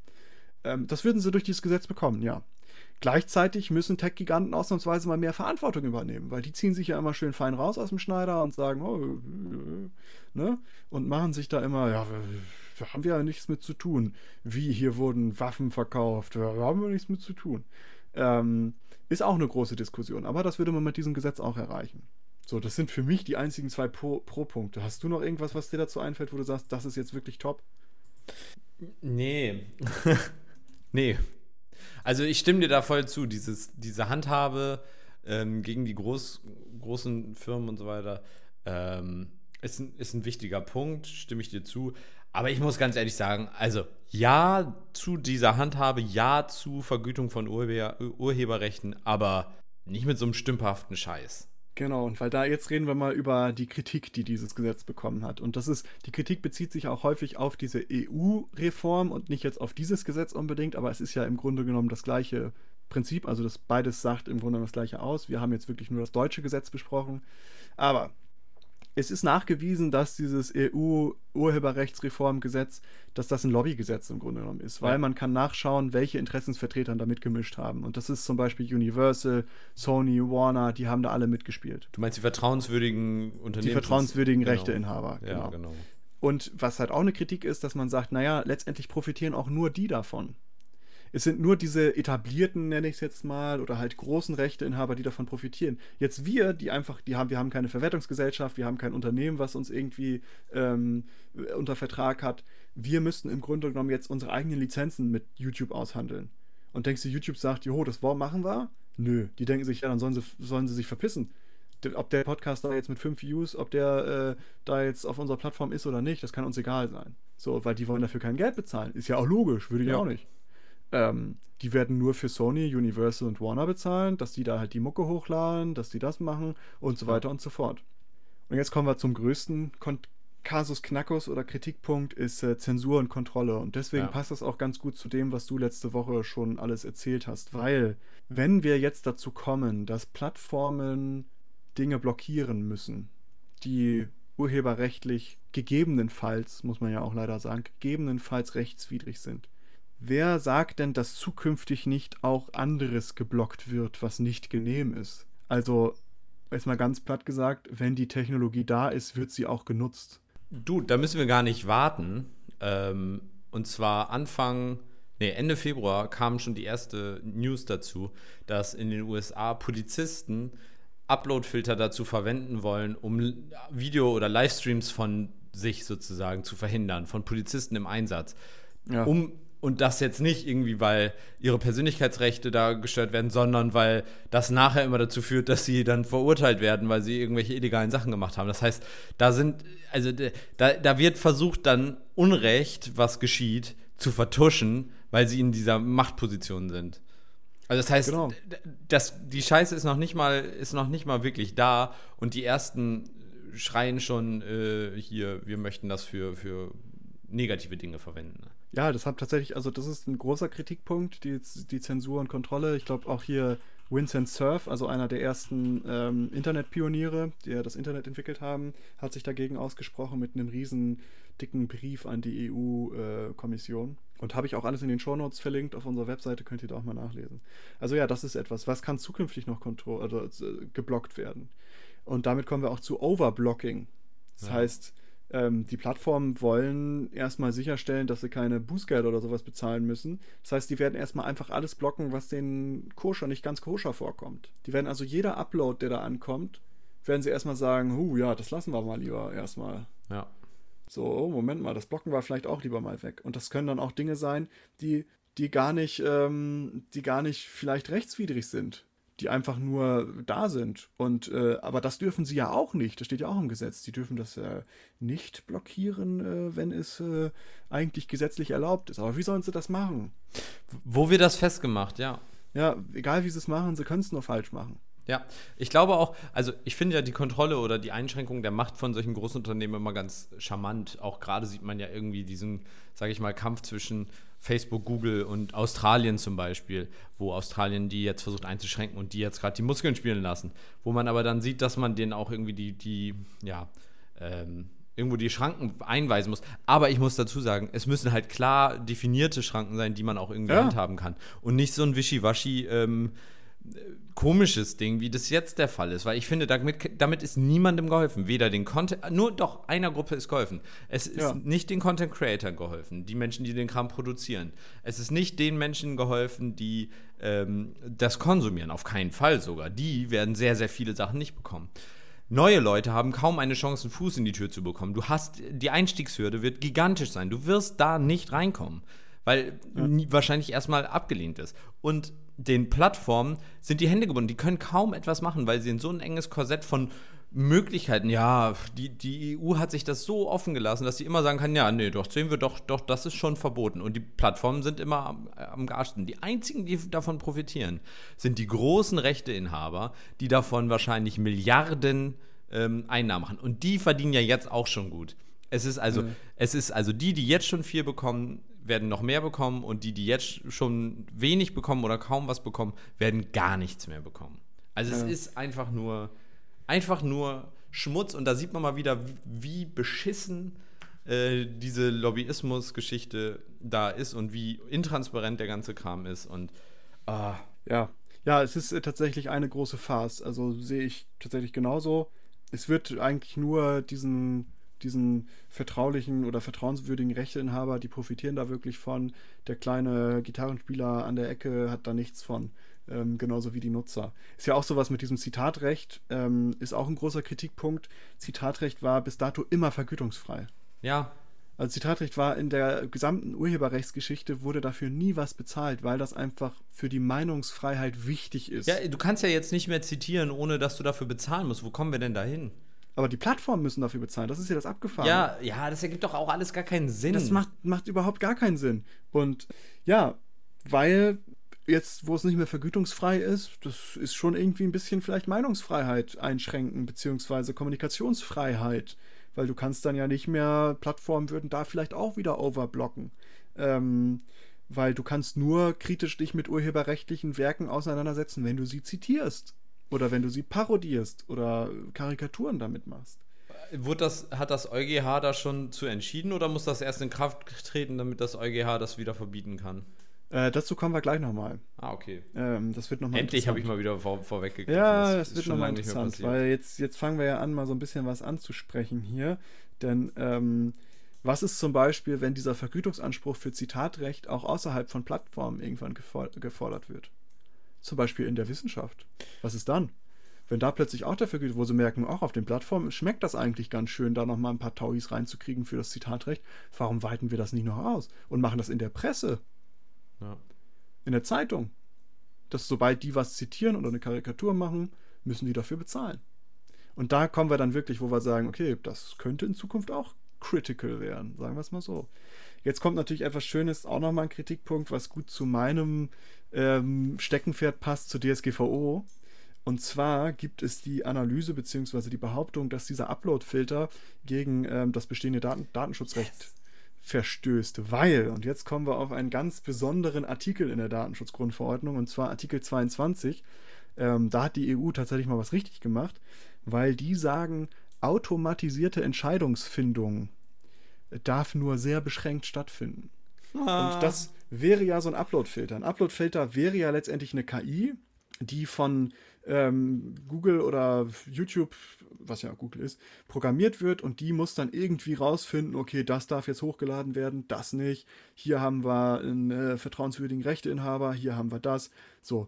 Ähm, das würden sie durch dieses Gesetz bekommen, ja. Gleichzeitig müssen Tech-Giganten ausnahmsweise mal mehr Verantwortung übernehmen, weil die ziehen sich ja immer schön fein raus aus dem Schneider und sagen, oh, ne? Und machen sich da immer, ja, haben wir ja nichts mit zu tun. Wie, hier wurden Waffen verkauft, da haben wir nichts mit zu tun. Ähm, ist auch eine große Diskussion, aber das würde man mit diesem Gesetz auch erreichen. So, das sind für mich die einzigen zwei Pro-Punkte. Pro Hast du noch irgendwas, was dir dazu einfällt, wo du sagst, das ist jetzt wirklich top? Nee. nee, also ich stimme dir da voll zu. Dieses, diese Handhabe ähm, gegen die groß, großen Firmen und so weiter ähm, ist, ein, ist ein wichtiger Punkt, stimme ich dir zu. Aber ich muss ganz ehrlich sagen, also ja zu dieser Handhabe, ja zu Vergütung von Urheber, Urheberrechten, aber nicht mit so einem stümperhaften Scheiß. Genau, und weil da jetzt reden wir mal über die Kritik, die dieses Gesetz bekommen hat. Und das ist, die Kritik bezieht sich auch häufig auf diese EU-Reform und nicht jetzt auf dieses Gesetz unbedingt, aber es ist ja im Grunde genommen das gleiche Prinzip, also das beides sagt im Grunde das gleiche aus. Wir haben jetzt wirklich nur das deutsche Gesetz besprochen. Aber es ist nachgewiesen, dass dieses EU-Urheberrechtsreformgesetz, dass das ein Lobbygesetz im Grunde genommen ist, weil ja. man kann nachschauen, welche Interessensvertreter da mitgemischt haben. Und das ist zum Beispiel Universal, Sony, Warner, die haben da alle mitgespielt. Du meinst die vertrauenswürdigen Unternehmen? Die vertrauenswürdigen genau. Rechteinhaber, genau. Ja, genau. Und was halt auch eine Kritik ist, dass man sagt, naja, letztendlich profitieren auch nur die davon. Es sind nur diese etablierten, nenne ich es jetzt mal, oder halt großen Rechteinhaber, die davon profitieren. Jetzt wir, die einfach, die haben, wir haben keine Verwertungsgesellschaft, wir haben kein Unternehmen, was uns irgendwie ähm, unter Vertrag hat. Wir müssten im Grunde genommen jetzt unsere eigenen Lizenzen mit YouTube aushandeln. Und denkst du, YouTube sagt, jo, das machen wir? Nö, die denken sich, ja, dann sollen sie, sollen sie sich verpissen ob der Podcast da jetzt mit fünf Views, ob der äh, da jetzt auf unserer Plattform ist oder nicht, das kann uns egal sein. So, weil die wollen dafür kein Geld bezahlen. Ist ja auch logisch, würde ich ja. auch nicht. Ähm, die werden nur für Sony, Universal und Warner bezahlen, dass die da halt die Mucke hochladen, dass die das machen und so weiter und so fort. Und jetzt kommen wir zum größten Kon Kasus Knackus oder Kritikpunkt ist äh, Zensur und Kontrolle. Und deswegen ja. passt das auch ganz gut zu dem, was du letzte Woche schon alles erzählt hast. Weil, wenn wir jetzt dazu kommen, dass Plattformen Dinge blockieren müssen, die urheberrechtlich gegebenenfalls, muss man ja auch leider sagen, gegebenenfalls rechtswidrig sind. Wer sagt denn, dass zukünftig nicht auch anderes geblockt wird, was nicht genehm ist? Also, erstmal ganz platt gesagt, wenn die Technologie da ist, wird sie auch genutzt. Du, da müssen wir gar nicht warten. Ähm, und zwar Anfang, nee, Ende Februar kam schon die erste News dazu, dass in den USA Polizisten Upload-Filter dazu verwenden wollen, um Video- oder Livestreams von sich sozusagen zu verhindern, von Polizisten im Einsatz. Ja. Um, und das jetzt nicht irgendwie, weil ihre Persönlichkeitsrechte da gestört werden, sondern weil das nachher immer dazu führt, dass sie dann verurteilt werden, weil sie irgendwelche illegalen Sachen gemacht haben. Das heißt, da sind, also da, da wird versucht, dann Unrecht, was geschieht, zu vertuschen, weil sie in dieser Machtposition sind. Also das heißt, genau. das, die Scheiße ist noch nicht mal, ist noch nicht mal wirklich da und die ersten schreien schon äh, hier, wir möchten das für, für negative Dinge verwenden. Ja, das hat tatsächlich, also das ist ein großer Kritikpunkt, die, die Zensur und Kontrolle. Ich glaube auch hier Vincent Cerf, also einer der ersten ähm, Internetpioniere, die ja das Internet entwickelt haben, hat sich dagegen ausgesprochen mit einem riesen dicken Brief an die EU-Kommission. Äh, und habe ich auch alles in den Shownotes verlinkt auf unserer Webseite, könnt ihr da auch mal nachlesen. Also ja, das ist etwas. Was kann zukünftig noch oder, äh, geblockt werden? Und damit kommen wir auch zu Overblocking. Das ja. heißt, ähm, die Plattformen wollen erstmal sicherstellen, dass sie keine Bußgelder oder sowas bezahlen müssen. Das heißt, die werden erstmal einfach alles blocken, was den koscher nicht ganz koscher vorkommt. Die werden also jeder Upload, der da ankommt, werden sie erstmal sagen, huh, ja, das lassen wir mal lieber erstmal. Ja. So, oh, Moment mal, das blocken wir vielleicht auch lieber mal weg. Und das können dann auch Dinge sein, die, die gar nicht, ähm, die gar nicht vielleicht rechtswidrig sind die einfach nur da sind. Und äh, aber das dürfen sie ja auch nicht. Das steht ja auch im Gesetz. Die dürfen das äh, nicht blockieren, äh, wenn es äh, eigentlich gesetzlich erlaubt ist. Aber wie sollen sie das machen? Wo wird das festgemacht, ja. Ja, egal wie sie es machen, sie können es nur falsch machen. Ja, ich glaube auch, also ich finde ja die Kontrolle oder die Einschränkung der Macht von solchen großen Unternehmen immer ganz charmant. Auch gerade sieht man ja irgendwie diesen, sage ich mal, Kampf zwischen Facebook, Google und Australien zum Beispiel, wo Australien die jetzt versucht einzuschränken und die jetzt gerade die Muskeln spielen lassen. Wo man aber dann sieht, dass man denen auch irgendwie die, die ja, ähm, irgendwo die Schranken einweisen muss. Aber ich muss dazu sagen, es müssen halt klar definierte Schranken sein, die man auch irgendwie ja. handhaben kann. Und nicht so ein Wischiwaschi, ähm, komisches Ding, wie das jetzt der Fall ist, weil ich finde, damit, damit ist niemandem geholfen. Weder den Content, nur doch einer Gruppe ist geholfen. Es ist ja. nicht den Content Creator geholfen, die Menschen, die den Kram produzieren. Es ist nicht den Menschen geholfen, die ähm, das konsumieren, auf keinen Fall sogar. Die werden sehr, sehr viele Sachen nicht bekommen. Neue Leute haben kaum eine Chance, einen Fuß in die Tür zu bekommen. Du hast, die Einstiegshürde wird gigantisch sein. Du wirst da nicht reinkommen, weil ja. wahrscheinlich erstmal abgelehnt ist. Und den Plattformen sind die Hände gebunden. Die können kaum etwas machen, weil sie in so ein enges Korsett von Möglichkeiten, ja, die, die EU hat sich das so offen gelassen, dass sie immer sagen kann, ja, nee, doch, sehen wir doch, doch, das ist schon verboten. Und die Plattformen sind immer am, am Garsten. Die einzigen, die davon profitieren, sind die großen Rechteinhaber, die davon wahrscheinlich Milliarden ähm, Einnahmen machen. Und die verdienen ja jetzt auch schon gut. Es ist also, mhm. es ist also die, die jetzt schon viel bekommen, werden noch mehr bekommen und die, die jetzt schon wenig bekommen oder kaum was bekommen, werden gar nichts mehr bekommen. Also ja. es ist einfach nur, einfach nur Schmutz und da sieht man mal wieder, wie, beschissen äh, diese Lobbyismus-Geschichte da ist und wie intransparent der ganze Kram ist und ah. ja. Ja, es ist äh, tatsächlich eine große Farce. Also sehe ich tatsächlich genauso. Es wird eigentlich nur diesen diesen vertraulichen oder vertrauenswürdigen Rechteinhaber, die profitieren da wirklich von. Der kleine Gitarrenspieler an der Ecke hat da nichts von. Ähm, genauso wie die Nutzer. Ist ja auch sowas mit diesem Zitatrecht, ähm, ist auch ein großer Kritikpunkt. Zitatrecht war bis dato immer vergütungsfrei. Ja, Also Zitatrecht war in der gesamten Urheberrechtsgeschichte wurde dafür nie was bezahlt, weil das einfach für die Meinungsfreiheit wichtig ist. Ja, du kannst ja jetzt nicht mehr zitieren, ohne dass du dafür bezahlen musst. Wo kommen wir denn da hin? Aber die Plattformen müssen dafür bezahlen. Das ist ja das Abgefahren. Ja, ja, das ergibt doch auch alles gar keinen Sinn. Das macht, macht überhaupt gar keinen Sinn. Und ja, weil jetzt, wo es nicht mehr vergütungsfrei ist, das ist schon irgendwie ein bisschen vielleicht Meinungsfreiheit einschränken, beziehungsweise Kommunikationsfreiheit. Weil du kannst dann ja nicht mehr, Plattformen würden da vielleicht auch wieder overblocken. Ähm, weil du kannst nur kritisch dich mit urheberrechtlichen Werken auseinandersetzen, wenn du sie zitierst. Oder wenn du sie parodierst oder Karikaturen damit machst. Wurde das, hat das EuGH da schon zu entschieden oder muss das erst in Kraft treten, damit das EuGH das wieder verbieten kann? Äh, dazu kommen wir gleich nochmal. Ah, okay. Ähm, das wird nochmal Endlich habe ich mal wieder vor, vorweggegriffen. Ja, das, ist wird schon nochmal interessant, weil jetzt, jetzt fangen wir ja an, mal so ein bisschen was anzusprechen hier. Denn ähm, was ist zum Beispiel, wenn dieser Vergütungsanspruch für Zitatrecht auch außerhalb von Plattformen irgendwann gefor gefordert wird? Zum Beispiel in der Wissenschaft. Was ist dann? Wenn da plötzlich auch der Vergütung, wo sie merken, auch auf den Plattformen schmeckt das eigentlich ganz schön, da nochmal ein paar Tauis reinzukriegen für das Zitatrecht, warum weiten wir das nicht noch aus und machen das in der Presse? Ja. in der Zeitung, dass sobald die was zitieren oder eine Karikatur machen, müssen die dafür bezahlen. Und da kommen wir dann wirklich, wo wir sagen, okay, das könnte in Zukunft auch critical werden, sagen wir es mal so. Jetzt kommt natürlich etwas Schönes, auch nochmal ein Kritikpunkt, was gut zu meinem ähm, Steckenpferd passt, zur DSGVO. Und zwar gibt es die Analyse bzw. die Behauptung, dass dieser Upload-Filter gegen ähm, das bestehende Daten Datenschutzrecht verstößt, weil, und jetzt kommen wir auf einen ganz besonderen Artikel in der Datenschutzgrundverordnung, und zwar Artikel 22, ähm, da hat die EU tatsächlich mal was richtig gemacht, weil die sagen, automatisierte Entscheidungsfindung darf nur sehr beschränkt stattfinden. Ah. Und das wäre ja so ein Upload-Filter. Ein Upload-Filter wäre ja letztendlich eine KI, die von ähm, Google oder YouTube, was ja Google ist, programmiert wird und die muss dann irgendwie rausfinden, okay, das darf jetzt hochgeladen werden, das nicht. Hier haben wir einen äh, vertrauenswürdigen Rechteinhaber, hier haben wir das. So.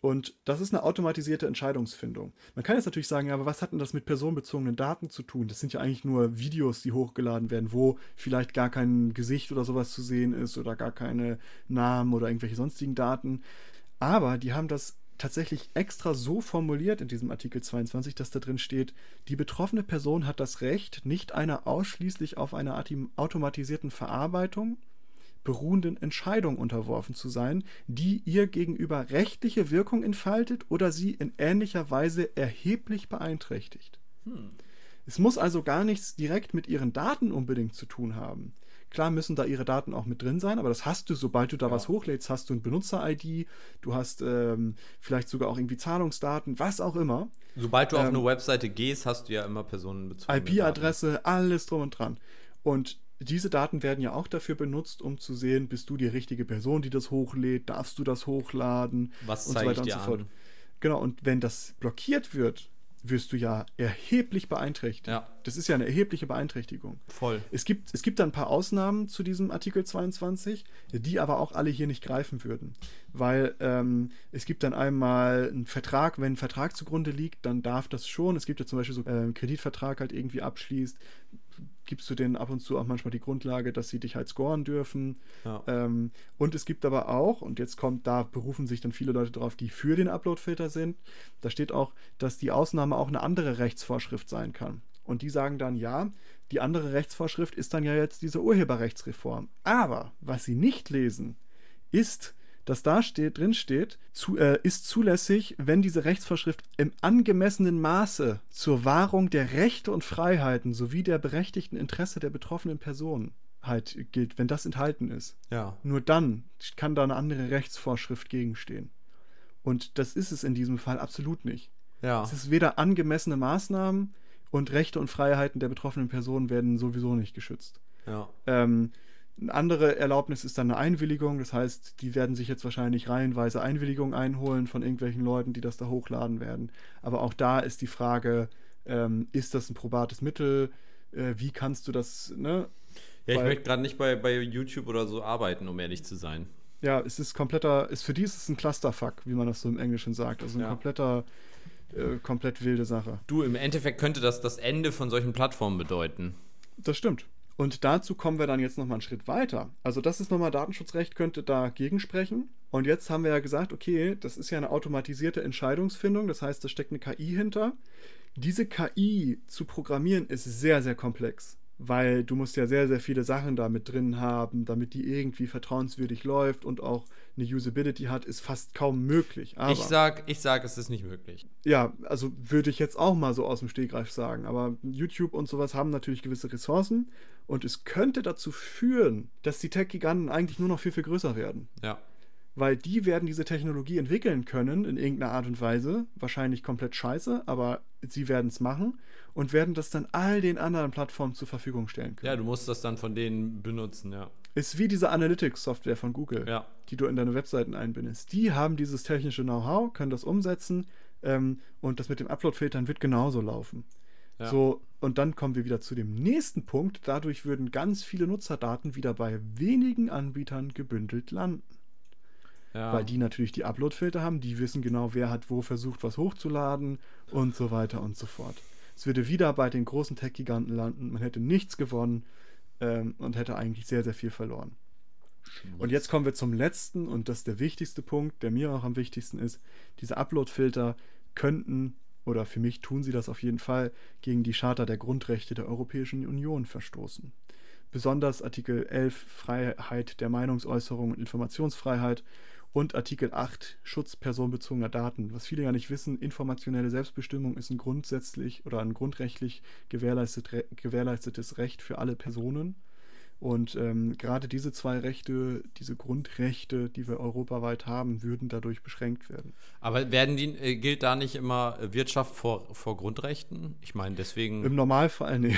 Und das ist eine automatisierte Entscheidungsfindung. Man kann jetzt natürlich sagen, ja, aber was hat denn das mit personenbezogenen Daten zu tun? Das sind ja eigentlich nur Videos, die hochgeladen werden, wo vielleicht gar kein Gesicht oder sowas zu sehen ist oder gar keine Namen oder irgendwelche sonstigen Daten. Aber die haben das tatsächlich extra so formuliert in diesem Artikel 22, dass da drin steht, die betroffene Person hat das Recht, nicht einer ausschließlich auf einer ati- automatisierten Verarbeitung beruhenden Entscheidung unterworfen zu sein, die ihr gegenüber rechtliche Wirkung entfaltet oder sie in ähnlicher Weise erheblich beeinträchtigt. Es muss also gar nichts direkt mit ihren Daten unbedingt zu tun haben. Klar müssen da ihre Daten auch mit drin sein, aber das hast du, sobald du da Ja. was hochlädst, hast du ein Benutzer-ID, du hast ähm, vielleicht sogar auch irgendwie Zahlungsdaten, was auch immer. Sobald du auf Ähm, eine Webseite gehst, hast du ja immer personenbezogene IP-Adresse, alles drum und dran. Und diese Daten werden ja auch dafür benutzt, um zu sehen, bist du die richtige Person, die das hochlädt, darfst du das hochladen Was und so weiter und so fort. an? Genau, und wenn das blockiert wird, wirst du ja erheblich beeinträchtigt. Ja. Das ist ja eine erhebliche Beeinträchtigung. Voll. Es gibt, es gibt da ein paar Ausnahmen zu diesem Artikel 22, die aber auch alle hier nicht greifen würden. Weil ähm, es gibt dann einmal einen Vertrag, wenn ein Vertrag zugrunde liegt, dann darf das schon. Es gibt ja zum Beispiel so äh, einen Kreditvertrag halt irgendwie abschließt, gibst du denen ab und zu auch manchmal die Grundlage, dass sie dich halt scoren dürfen. Ja. Ähm, und es gibt aber auch, und jetzt kommt, da berufen sich dann viele Leute drauf, die für den Upload-Filter sind, da steht auch, dass die Ausnahme auch eine andere Rechtsvorschrift sein kann. Und die sagen dann, ja, die andere Rechtsvorschrift ist dann ja jetzt diese Urheberrechtsreform. Aber was sie nicht lesen, ist, dass da steht, drin steht, zu, äh, ist zulässig, wenn diese Rechtsvorschrift im angemessenen Maße zur Wahrung der Rechte und Freiheiten sowie der berechtigten Interesse der betroffenen Person halt gilt, wenn das enthalten ist. Ja. Nur dann kann da eine andere Rechtsvorschrift gegenstehen. Und das ist es in diesem Fall absolut nicht. Ja. Es ist weder angemessene Maßnahmen und Rechte und Freiheiten der betroffenen Person werden sowieso nicht geschützt. Ja. Ähm, eine andere Erlaubnis ist dann eine Einwilligung. Das heißt, die werden sich jetzt wahrscheinlich reihenweise Einwilligungen einholen von irgendwelchen Leuten, die das da hochladen werden. Aber auch da ist die Frage, ähm, ist das ein probates Mittel? äh, wie kannst du das, ne? Ja, ich Weil- möchte gerade nicht bei, bei YouTube oder so arbeiten, um ehrlich zu sein. Ja, es ist kompletter, ist für die ist es ein Clusterfuck, wie man das so im Englischen sagt. Also ein Ja. kompletter, äh, komplett wilde Sache. Du, im Endeffekt könnte das das Ende von solchen Plattformen bedeuten. Das stimmt. Und dazu kommen wir dann jetzt nochmal einen Schritt weiter. Also das ist nochmal Datenschutzrecht, könnte dagegen sprechen. Und jetzt haben wir ja gesagt, okay, das ist ja eine automatisierte Entscheidungsfindung, das heißt, da steckt eine KI hinter. Diese KI zu programmieren ist sehr, sehr komplex, weil du musst ja sehr, sehr viele Sachen da mit drin haben, damit die irgendwie vertrauenswürdig läuft und auch eine Usability hat, ist fast kaum möglich. Aber Ich sag, ich sag, es ist nicht möglich. ja, also würde ich jetzt auch mal so aus dem Stegreif sagen. Aber YouTube und sowas haben natürlich gewisse Ressourcen und es könnte dazu führen, dass die Tech-Giganten eigentlich nur noch viel, viel größer werden. Ja. Weil die werden diese Technologie entwickeln können in irgendeiner Art und Weise. Wahrscheinlich komplett scheiße, aber sie werden es machen und werden das dann all den anderen Plattformen zur Verfügung stellen können. Ja, du musst das dann von denen benutzen, ja. Ist wie diese Analytics-Software von Google, Ja. die du in deine Webseiten einbindest. Die haben dieses technische Know-how, können das umsetzen ähm, und das mit dem Upload-Filtern wird genauso laufen. Ja. So, und dann kommen wir wieder zu dem nächsten Punkt. Dadurch würden ganz viele Nutzerdaten wieder bei wenigen Anbietern gebündelt landen. Ja. Weil die natürlich die Upload-Filter haben, die wissen genau, wer hat wo versucht, was hochzuladen und so weiter und so fort. Es würde wieder bei den großen Tech-Giganten landen, man hätte nichts gewonnen ähm, und hätte eigentlich sehr, sehr viel verloren. Und jetzt kommen wir zum letzten und das ist der wichtigste Punkt, der mir auch am wichtigsten ist. Diese Upload-Filter könnten, oder für mich tun sie das auf jeden Fall, gegen die Charta der Grundrechte der Europäischen Union verstoßen. Besonders Artikel 11 Freiheit der Meinungsäußerung und Informationsfreiheit und Artikel 8 Schutz personenbezogener Daten. Was viele ja nicht wissen, informationelle Selbstbestimmung ist ein grundsätzlich oder ein grundrechtlich gewährleistet, re, gewährleistetes Recht für alle Personen. Und ähm, gerade diese zwei Rechte, diese Grundrechte, die wir europaweit haben, würden dadurch beschränkt werden. Aber werden die, äh, gilt da nicht immer Wirtschaft vor, vor Grundrechten? Ich meine, Im deswegen, Normalfall, nee.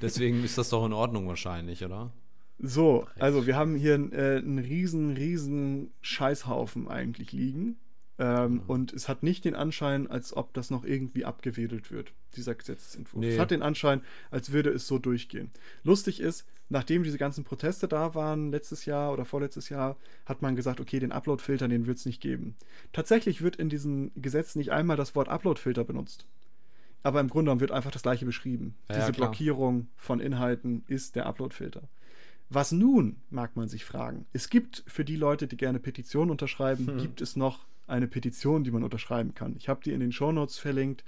deswegen ist das doch in Ordnung wahrscheinlich, oder? So, also wir haben hier äh, einen riesen, riesen Scheißhaufen eigentlich liegen. Ähm, Und es hat nicht den Anschein, als ob das noch irgendwie abgewedelt wird, dieser Gesetzentwurf. Nee. Es hat den Anschein, als würde es so durchgehen. Lustig ist, nachdem diese ganzen Proteste da waren, letztes Jahr oder vorletztes Jahr, hat man gesagt, okay, den Upload-Filter, den wird es nicht geben. Tatsächlich wird in diesem Gesetz nicht einmal das Wort Upload-Filter benutzt. Aber im Grunde genommen wird einfach das gleiche beschrieben. Ja, ja, Diese klar. Blockierung von Inhalten ist der Upload-Filter. Was nun, mag man sich fragen. Es gibt für die Leute, die gerne Petitionen unterschreiben, Hm. gibt es noch eine Petition, die man unterschreiben kann. Ich habe die in den Shownotes verlinkt.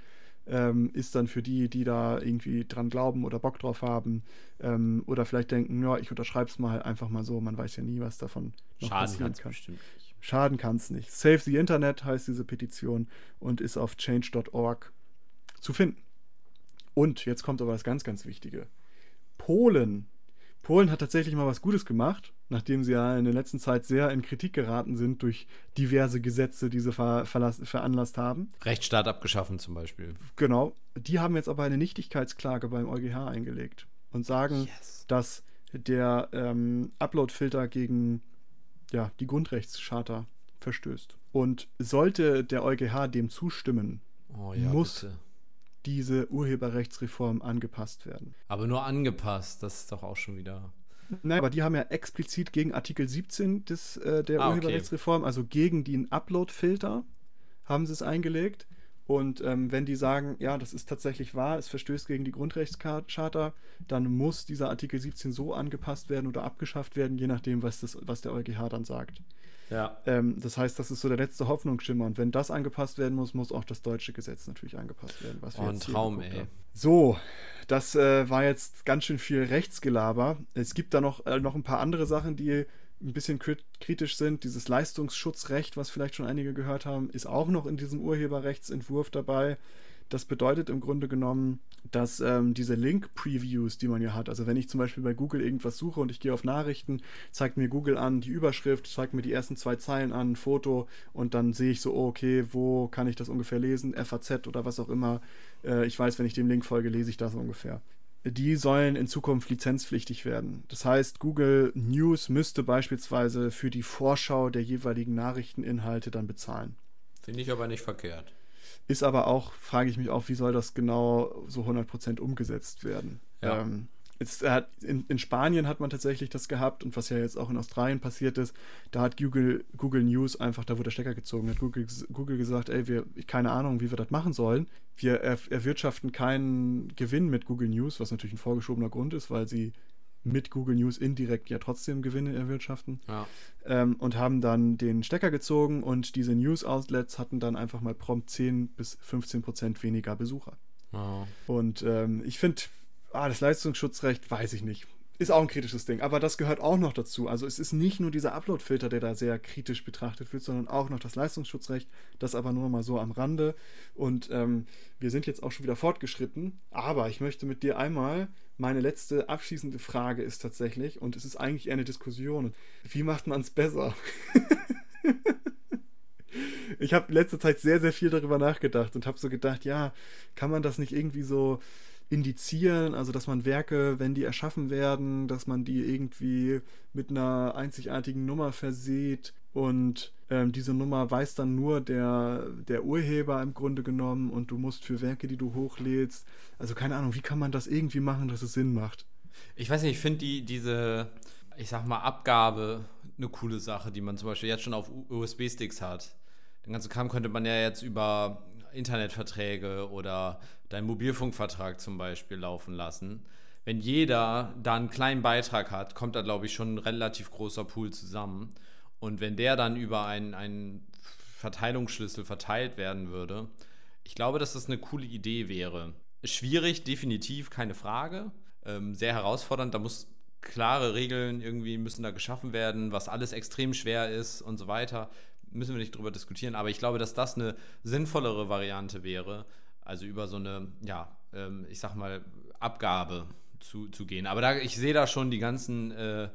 Ähm, ist dann für die, die da irgendwie dran glauben oder Bock drauf haben ähm, oder vielleicht denken, ja, ich unterschreibe es mal einfach mal so, man weiß ja nie, was davon noch Schaden passieren kann es kann. bestimmt nicht. Schaden kann es nicht. Save the Internet heißt diese Petition und ist auf change.org zu finden. Und jetzt kommt aber das ganz, ganz Wichtige. Polen. Polen hat tatsächlich mal was Gutes gemacht, nachdem sie ja in der letzten Zeit sehr in Kritik geraten sind durch diverse Gesetze, die sie ver veranlasst haben. Rechtsstaat abgeschaffen zum Beispiel. Genau. Die haben jetzt aber eine Nichtigkeitsklage beim EuGH eingelegt und sagen, Yes. dass der ähm, Upload-Filter gegen ja, die Grundrechtscharta verstößt. Und sollte der EuGH dem zustimmen, Oh ja, Muss. bitte. Diese Urheberrechtsreform angepasst werden. Aber nur angepasst, das ist doch auch schon wieder. Nein, aber die haben ja explizit gegen Artikel 17 des, äh, der Ah, okay. Urheberrechtsreform, also gegen den Upload-Filter, haben sie es eingelegt. Und ähm, wenn die sagen, ja, das ist tatsächlich wahr, es verstößt gegen die Grundrechtscharta, dann muss dieser Artikel 17 so angepasst werden oder abgeschafft werden, je nachdem, was, das, was der EuGH dann sagt. Ja. Ähm, das heißt, das ist so der letzte Hoffnungsschimmer. Und wenn das angepasst werden muss, muss auch das deutsche Gesetz natürlich angepasst werden. Was wir Oh, ein Traum, ey. haben. So, das äh, war jetzt ganz schön viel Rechtsgelaber. Es gibt da noch, äh, noch ein paar andere Sachen, die ein bisschen krit kritisch sind. Dieses Leistungsschutzrecht, was vielleicht schon einige gehört haben, ist auch noch in diesem Urheberrechtsentwurf dabei. Das bedeutet im Grunde genommen, dass ähm, diese Link-Previews, die man ja hat, also wenn ich zum Beispiel bei Google irgendwas suche und ich gehe auf Nachrichten, zeigt mir Google an die Überschrift, zeigt mir die ersten zwei Zeilen an, ein Foto und dann sehe ich so, oh, okay, wo kann ich das ungefähr lesen, FAZ oder was auch immer. Äh, ich weiß, wenn ich dem Link folge, lese ich das ungefähr. Die sollen in Zukunft lizenzpflichtig werden. Das heißt, Google News müsste beispielsweise für die Vorschau der jeweiligen Nachrichteninhalte dann bezahlen. Finde ich aber nicht verkehrt. Ist aber auch, frage ich mich auch, wie soll das genau so 100% umgesetzt werden? Ja. Ähm, Jetzt, in, in, Spanien hat man tatsächlich das gehabt und was ja jetzt auch in Australien passiert ist, da hat Google, Google News einfach, da wurde der Stecker gezogen, hat Google, Google gesagt, ey, wir, keine Ahnung, wie wir das machen sollen. Wir er, erwirtschaften keinen Gewinn mit Google News, was natürlich ein vorgeschobener Grund ist, weil sie mit Google News indirekt ja trotzdem Gewinne erwirtschaften. Ja. Ähm, und haben dann den Stecker gezogen und diese News-Outlets hatten dann einfach mal prompt 10 bis 15 Prozent weniger Besucher. Oh. Und ähm, ich finde, ah, das Leistungsschutzrecht, weiß ich nicht. Ist auch ein kritisches Ding, aber das gehört auch noch dazu. Also es ist nicht nur dieser Upload-Filter, der da sehr kritisch betrachtet wird, sondern auch noch das Leistungsschutzrecht, das aber nur mal so am Rande. Und ähm, wir sind jetzt auch schon wieder fortgeschritten, aber ich möchte mit dir einmal, meine letzte abschließende Frage ist tatsächlich, und es ist eigentlich eher eine Diskussion, wie macht man es besser? ich habe letzte Zeit sehr, sehr viel darüber nachgedacht und habe so gedacht, ja, kann man das nicht irgendwie so indizieren, also dass man Werke, wenn die erschaffen werden, dass man die irgendwie mit einer einzigartigen Nummer versieht und ähm, diese Nummer weiß dann nur der, der Urheber im Grunde genommen und du musst für Werke, die du hochlädst, also keine Ahnung, wie kann man das irgendwie machen, dass es Sinn macht? Ich weiß nicht, ich finde die, diese, ich sag mal, Abgabe eine coole Sache, die man zum Beispiel jetzt schon auf USB-Sticks hat. Den ganzen Kram könnte man ja jetzt über Internetverträge oder deinen Mobilfunkvertrag zum Beispiel laufen lassen. Wenn jeder da einen kleinen Beitrag hat, kommt da, glaube ich, schon ein relativ großer Pool zusammen. Und wenn der dann über einen, einen Verteilungsschlüssel verteilt werden würde, ich glaube, dass das eine coole Idee wäre. Schwierig, definitiv, keine Frage. Ähm, sehr herausfordernd, da muss klare Regeln irgendwie müssen da geschaffen werden, was alles extrem schwer ist und so weiter müssen wir nicht drüber diskutieren, aber ich glaube, dass das eine sinnvollere Variante wäre, also über so eine, ja, ähm, ich sag mal, Abgabe zu, zu gehen. Aber da, ich sehe da schon die ganzen, äh,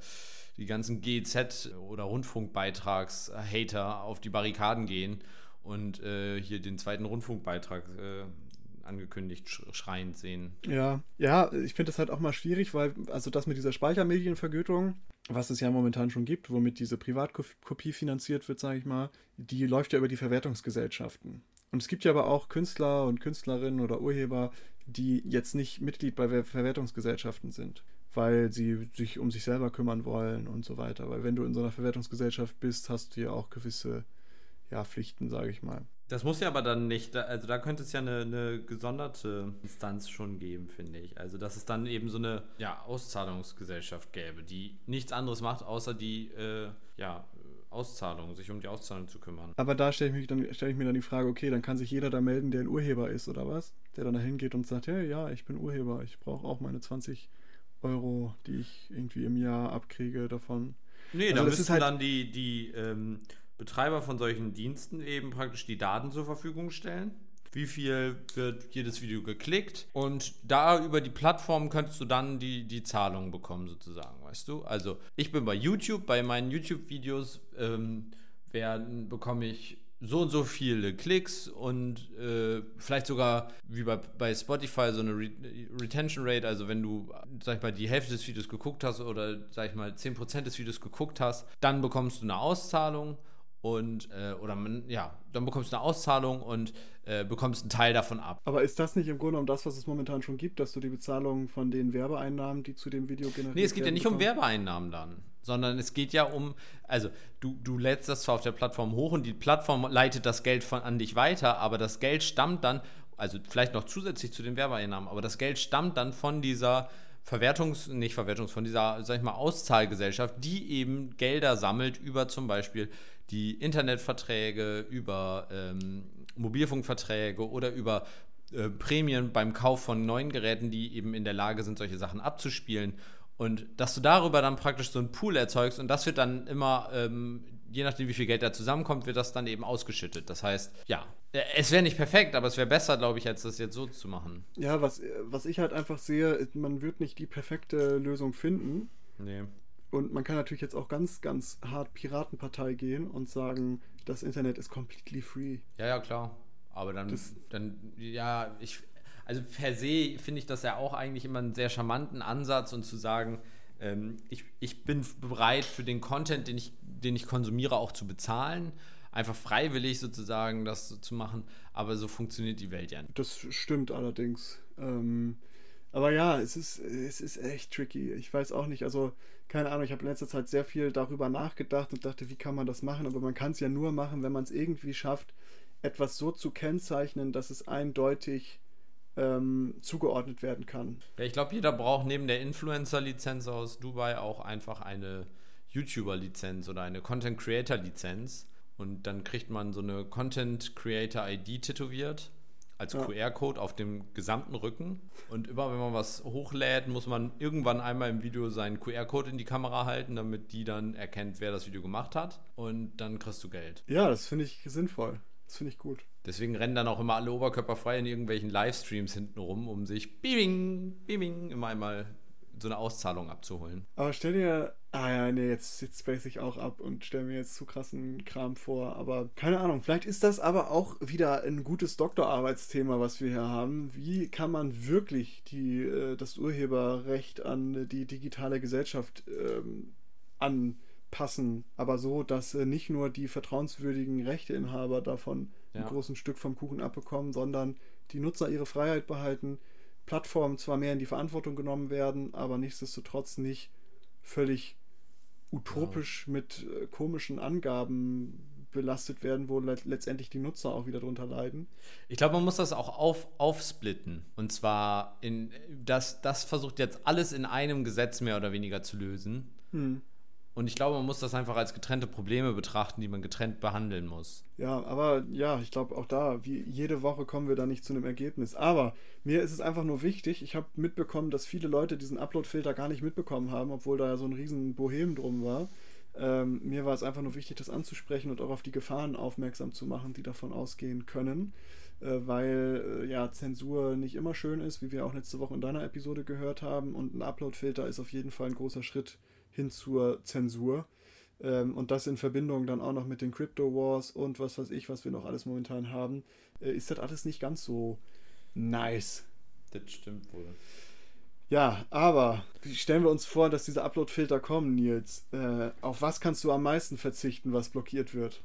die ganzen GZ- oder Rundfunkbeitrags-Hater auf die Barrikaden gehen und äh, hier den zweiten Rundfunkbeitrag äh, angekündigt schreiend sehen. Ja, ja, ich finde das halt auch mal schwierig, weil also das mit dieser Speichermedienvergütung, was es ja momentan schon gibt, womit diese Privatkopie finanziert wird, sage ich mal, die läuft ja über die Verwertungsgesellschaften. Und es gibt ja aber auch Künstler und Künstlerinnen oder Urheber, die jetzt nicht Mitglied bei Verwertungsgesellschaften sind, weil sie sich um sich selber kümmern wollen und so weiter. Weil wenn du in so einer Verwertungsgesellschaft bist, hast du ja auch gewisse ja, Pflichten, sage ich mal. Das muss ja aber dann nicht, also da könnte es ja eine, eine gesonderte Instanz schon geben, finde ich. Also dass es dann eben so eine ja, Auszahlungsgesellschaft gäbe, die nichts anderes macht, außer die äh, ja, Auszahlung, sich um die Auszahlung zu kümmern. Aber da stelle ich, stell ich mir dann die Frage, okay, dann kann sich jeder da melden, der ein Urheber ist, oder was? Der dann da hingeht und sagt, hey, ja, ich bin Urheber, ich brauche auch meine 20 Euro, die ich irgendwie im Jahr abkriege davon. Nee, also da müssen halt dann die, die ähm, Betreiber von solchen Diensten eben praktisch die Daten zur Verfügung stellen. Wie viel wird jedes Video geklickt? Und da über die Plattform könntest du dann die, die Zahlung bekommen, sozusagen, weißt du? Also, ich bin bei YouTube, bei meinen YouTube-Videos ähm, werden, bekomme ich so und so viele Klicks und äh, vielleicht sogar wie bei, bei Spotify so eine Re Retention Rate, also wenn du, sag ich mal, die Hälfte des Videos geguckt hast oder, sag ich mal, 10% des Videos geguckt hast, dann bekommst du eine Auszahlung und äh, oder man, ja, dann bekommst du eine Auszahlung und äh, bekommst einen Teil davon ab. Aber ist das nicht im Grunde um das, was es momentan schon gibt, dass du die Bezahlung von den Werbeeinnahmen, die zu dem Video generiert Nee, es geht ja nicht bekommst? um Werbeeinnahmen dann, sondern es geht ja um, also du, du lädst das zwar auf der Plattform hoch und die Plattform leitet das Geld von an dich weiter, aber das Geld stammt dann, also vielleicht noch zusätzlich zu den Werbeeinnahmen, aber das Geld stammt dann von dieser Verwertungs-, nicht Verwertungs-, von dieser, sag ich mal, Auszahlgesellschaft, die eben Gelder sammelt über zum Beispiel die Internetverträge, über ähm, Mobilfunkverträge oder über äh, Prämien beim Kauf von neuen Geräten, die eben in der Lage sind, solche Sachen abzuspielen. Und dass du darüber dann praktisch so einen Pool erzeugst und das wird dann immer, ähm, je nachdem wie viel Geld da zusammenkommt, wird das dann eben ausgeschüttet. Das heißt, ja, äh, es wäre nicht perfekt, aber es wäre besser, glaube ich, als das jetzt so zu machen. Ja, was, was ich halt einfach sehe, man wird nicht die perfekte Lösung finden. Nee. Und man kann natürlich jetzt auch ganz, ganz hart Piratenpartei gehen und sagen, das Internet ist completely free. Ja, ja, klar. Aber dann, dann ja, ich, also per se finde ich das ja auch eigentlich immer einen sehr charmanten Ansatz und zu sagen, ähm, ich, ich bin bereit für den Content, den ich, den ich konsumiere, auch zu bezahlen. Einfach freiwillig sozusagen das zu machen. Aber so funktioniert die Welt ja nicht. Das stimmt allerdings. Ähm, Aber ja, es ist, es ist echt tricky. Ich weiß auch nicht, also keine Ahnung, ich habe in letzter Zeit sehr viel darüber nachgedacht und dachte, wie kann man das machen? Aber man kann es ja nur machen, wenn man es irgendwie schafft, etwas so zu kennzeichnen, dass es eindeutig ähm, zugeordnet werden kann. Ja, ich glaube, jeder braucht neben der Influencer-Lizenz aus Dubai auch einfach eine YouTuber-Lizenz oder eine Content-Creator-Lizenz. Und dann kriegt man so eine Content-Creator-ID tätowiert als ja. QR-Code auf dem gesamten Rücken. Und immer wenn man was hochlädt, muss man irgendwann einmal im Video seinen QR-Code in die Kamera halten, damit die dann erkennt, wer das Video gemacht hat. Und dann kriegst du Geld. Ja, das finde ich sinnvoll. Das finde ich gut. Deswegen rennen dann auch immer alle oberkörperfrei in irgendwelchen Livestreams hinten rum, um sich bing, bing, immer einmal so eine Auszahlung abzuholen. Aber stell dir, ah ja, nee, jetzt, jetzt space ich auch ab und stell mir jetzt zu krassen Kram vor. Aber keine Ahnung, vielleicht ist das aber auch wieder ein gutes Doktorarbeitsthema, was wir hier haben. Wie kann man wirklich die, äh, das Urheberrecht an die digitale Gesellschaft ähm, anpassen, aber so, dass äh, nicht nur die vertrauenswürdigen Rechteinhaber davon ja. ein großes Stück vom Kuchen abbekommen, sondern die Nutzer ihre Freiheit behalten Plattformen zwar mehr in die Verantwortung genommen werden, aber nichtsdestotrotz nicht völlig utopisch ja. mit äh, komischen Angaben belastet werden, wo le letztendlich die Nutzer auch wieder drunter leiden. Ich glaube, man muss das auch auf, aufsplitten. Und zwar in das, das versucht jetzt alles in einem Gesetz mehr oder weniger zu lösen. Hm. Und ich glaube, man muss das einfach als getrennte Probleme betrachten, die man getrennt behandeln muss. Ja, aber ja, ich glaube auch da, wie jede Woche kommen wir da nicht zu einem Ergebnis. Aber mir ist es einfach nur wichtig, ich habe mitbekommen, dass viele Leute diesen Upload-Filter gar nicht mitbekommen haben, obwohl da ja so ein riesen Bohem drum war. Ähm, mir war es einfach nur wichtig, das anzusprechen und auch auf die Gefahren aufmerksam zu machen, die davon ausgehen können. Äh, weil äh, ja Zensur nicht immer schön ist, wie wir auch letzte Woche in deiner Episode gehört haben. Und ein Upload-Filter ist auf jeden Fall ein großer Schritt hin zur Zensur. Ähm, und das in Verbindung dann auch noch mit den Crypto Wars und was weiß ich, was wir noch alles momentan haben, äh, ist das alles nicht ganz so nice. Das stimmt wohl. Ja, aber stellen wir uns vor, dass diese Upload-Filter kommen, Nils. Äh, auf was kannst du am meisten verzichten, was blockiert wird?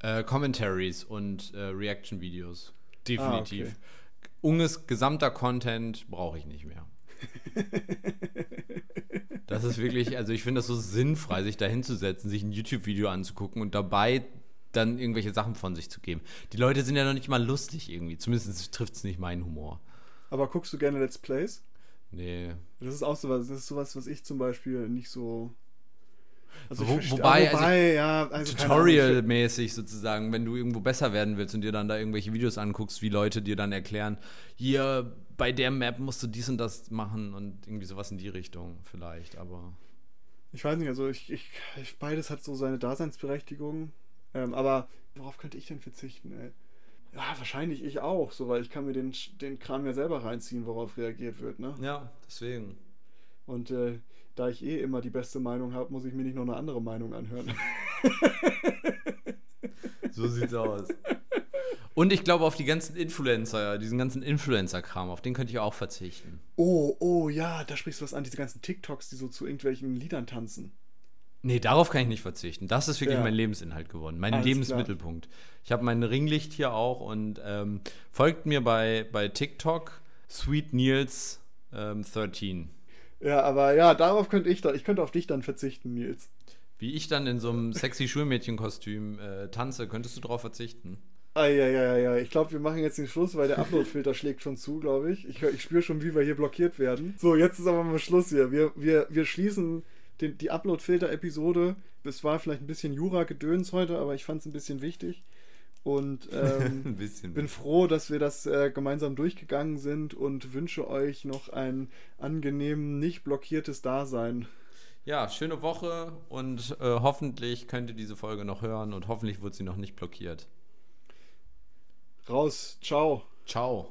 Äh, Commentaries und äh, Reaction-Videos. Definitiv. Ah, okay. Unges gesamter Content brauche ich nicht mehr. Das ist wirklich, also ich finde das so sinnfrei, sich da hinzusetzen, sich ein YouTube-Video anzugucken und dabei dann irgendwelche Sachen von sich zu geben. Die Leute sind ja noch nicht mal lustig irgendwie. Zumindest trifft es nicht meinen Humor. Aber guckst du gerne Let's Plays? Nee. Das ist auch sowas, das ist sowas, was ich zum Beispiel nicht so. Also Wo, wobei, wobei also, ja, also Tutorial-mäßig sozusagen, wenn du irgendwo besser werden willst und dir dann da irgendwelche Videos anguckst, wie Leute dir dann erklären, hier bei der Map musst du dies und das machen und irgendwie sowas in die Richtung vielleicht, aber. Ich weiß nicht, also ich, ich, ich beides hat so seine Daseinsberechtigung. Ähm, aber worauf könnte ich denn verzichten, ey? Ja, wahrscheinlich ich auch, so, weil ich kann mir den, den Kram ja selber reinziehen, worauf reagiert wird, ne? Ja, deswegen. Und äh, da ich eh immer die beste Meinung habe, muss ich mir nicht noch eine andere Meinung anhören. so sieht's aus. Und ich glaube auf die ganzen Influencer, diesen ganzen Influencer-Kram, auf den könnte ich auch verzichten. Oh, oh, ja, da sprichst du was an, diese ganzen TikToks, die so zu irgendwelchen Liedern tanzen. Nee, darauf kann ich nicht verzichten. Das ist wirklich ja. mein Lebensinhalt geworden, mein Alles Lebensmittelpunkt. Klar. Ich habe mein Ringlicht hier auch und ähm, folgt mir bei, bei TikTok Sweet Nils ähm, 13. Ja, aber ja, darauf könnte ich da, ich könnte auf dich dann verzichten, Nils. Wie ich dann in so einem sexy Schulmädchenkostüm äh, tanze, könntest du darauf verzichten? Ja, ich glaube, wir machen jetzt den Schluss, weil der Upload-Filter schlägt schon zu, glaube ich. Ich, ich spüre schon, wie wir hier blockiert werden. So, jetzt ist aber mal Schluss hier. Wir, wir, wir schließen den, die Upload-Filter-Episode. Es war vielleicht ein bisschen Jura-Gedöns heute, aber ich fand es ein bisschen wichtig. Und ähm, bin froh, dass wir das äh, gemeinsam durchgegangen sind und wünsche euch noch ein angenehm, nicht blockiertes Dasein. Ja, schöne Woche und äh, hoffentlich könnt ihr diese Folge noch hören und hoffentlich wird sie noch nicht blockiert. Raus. Ciao. Ciao.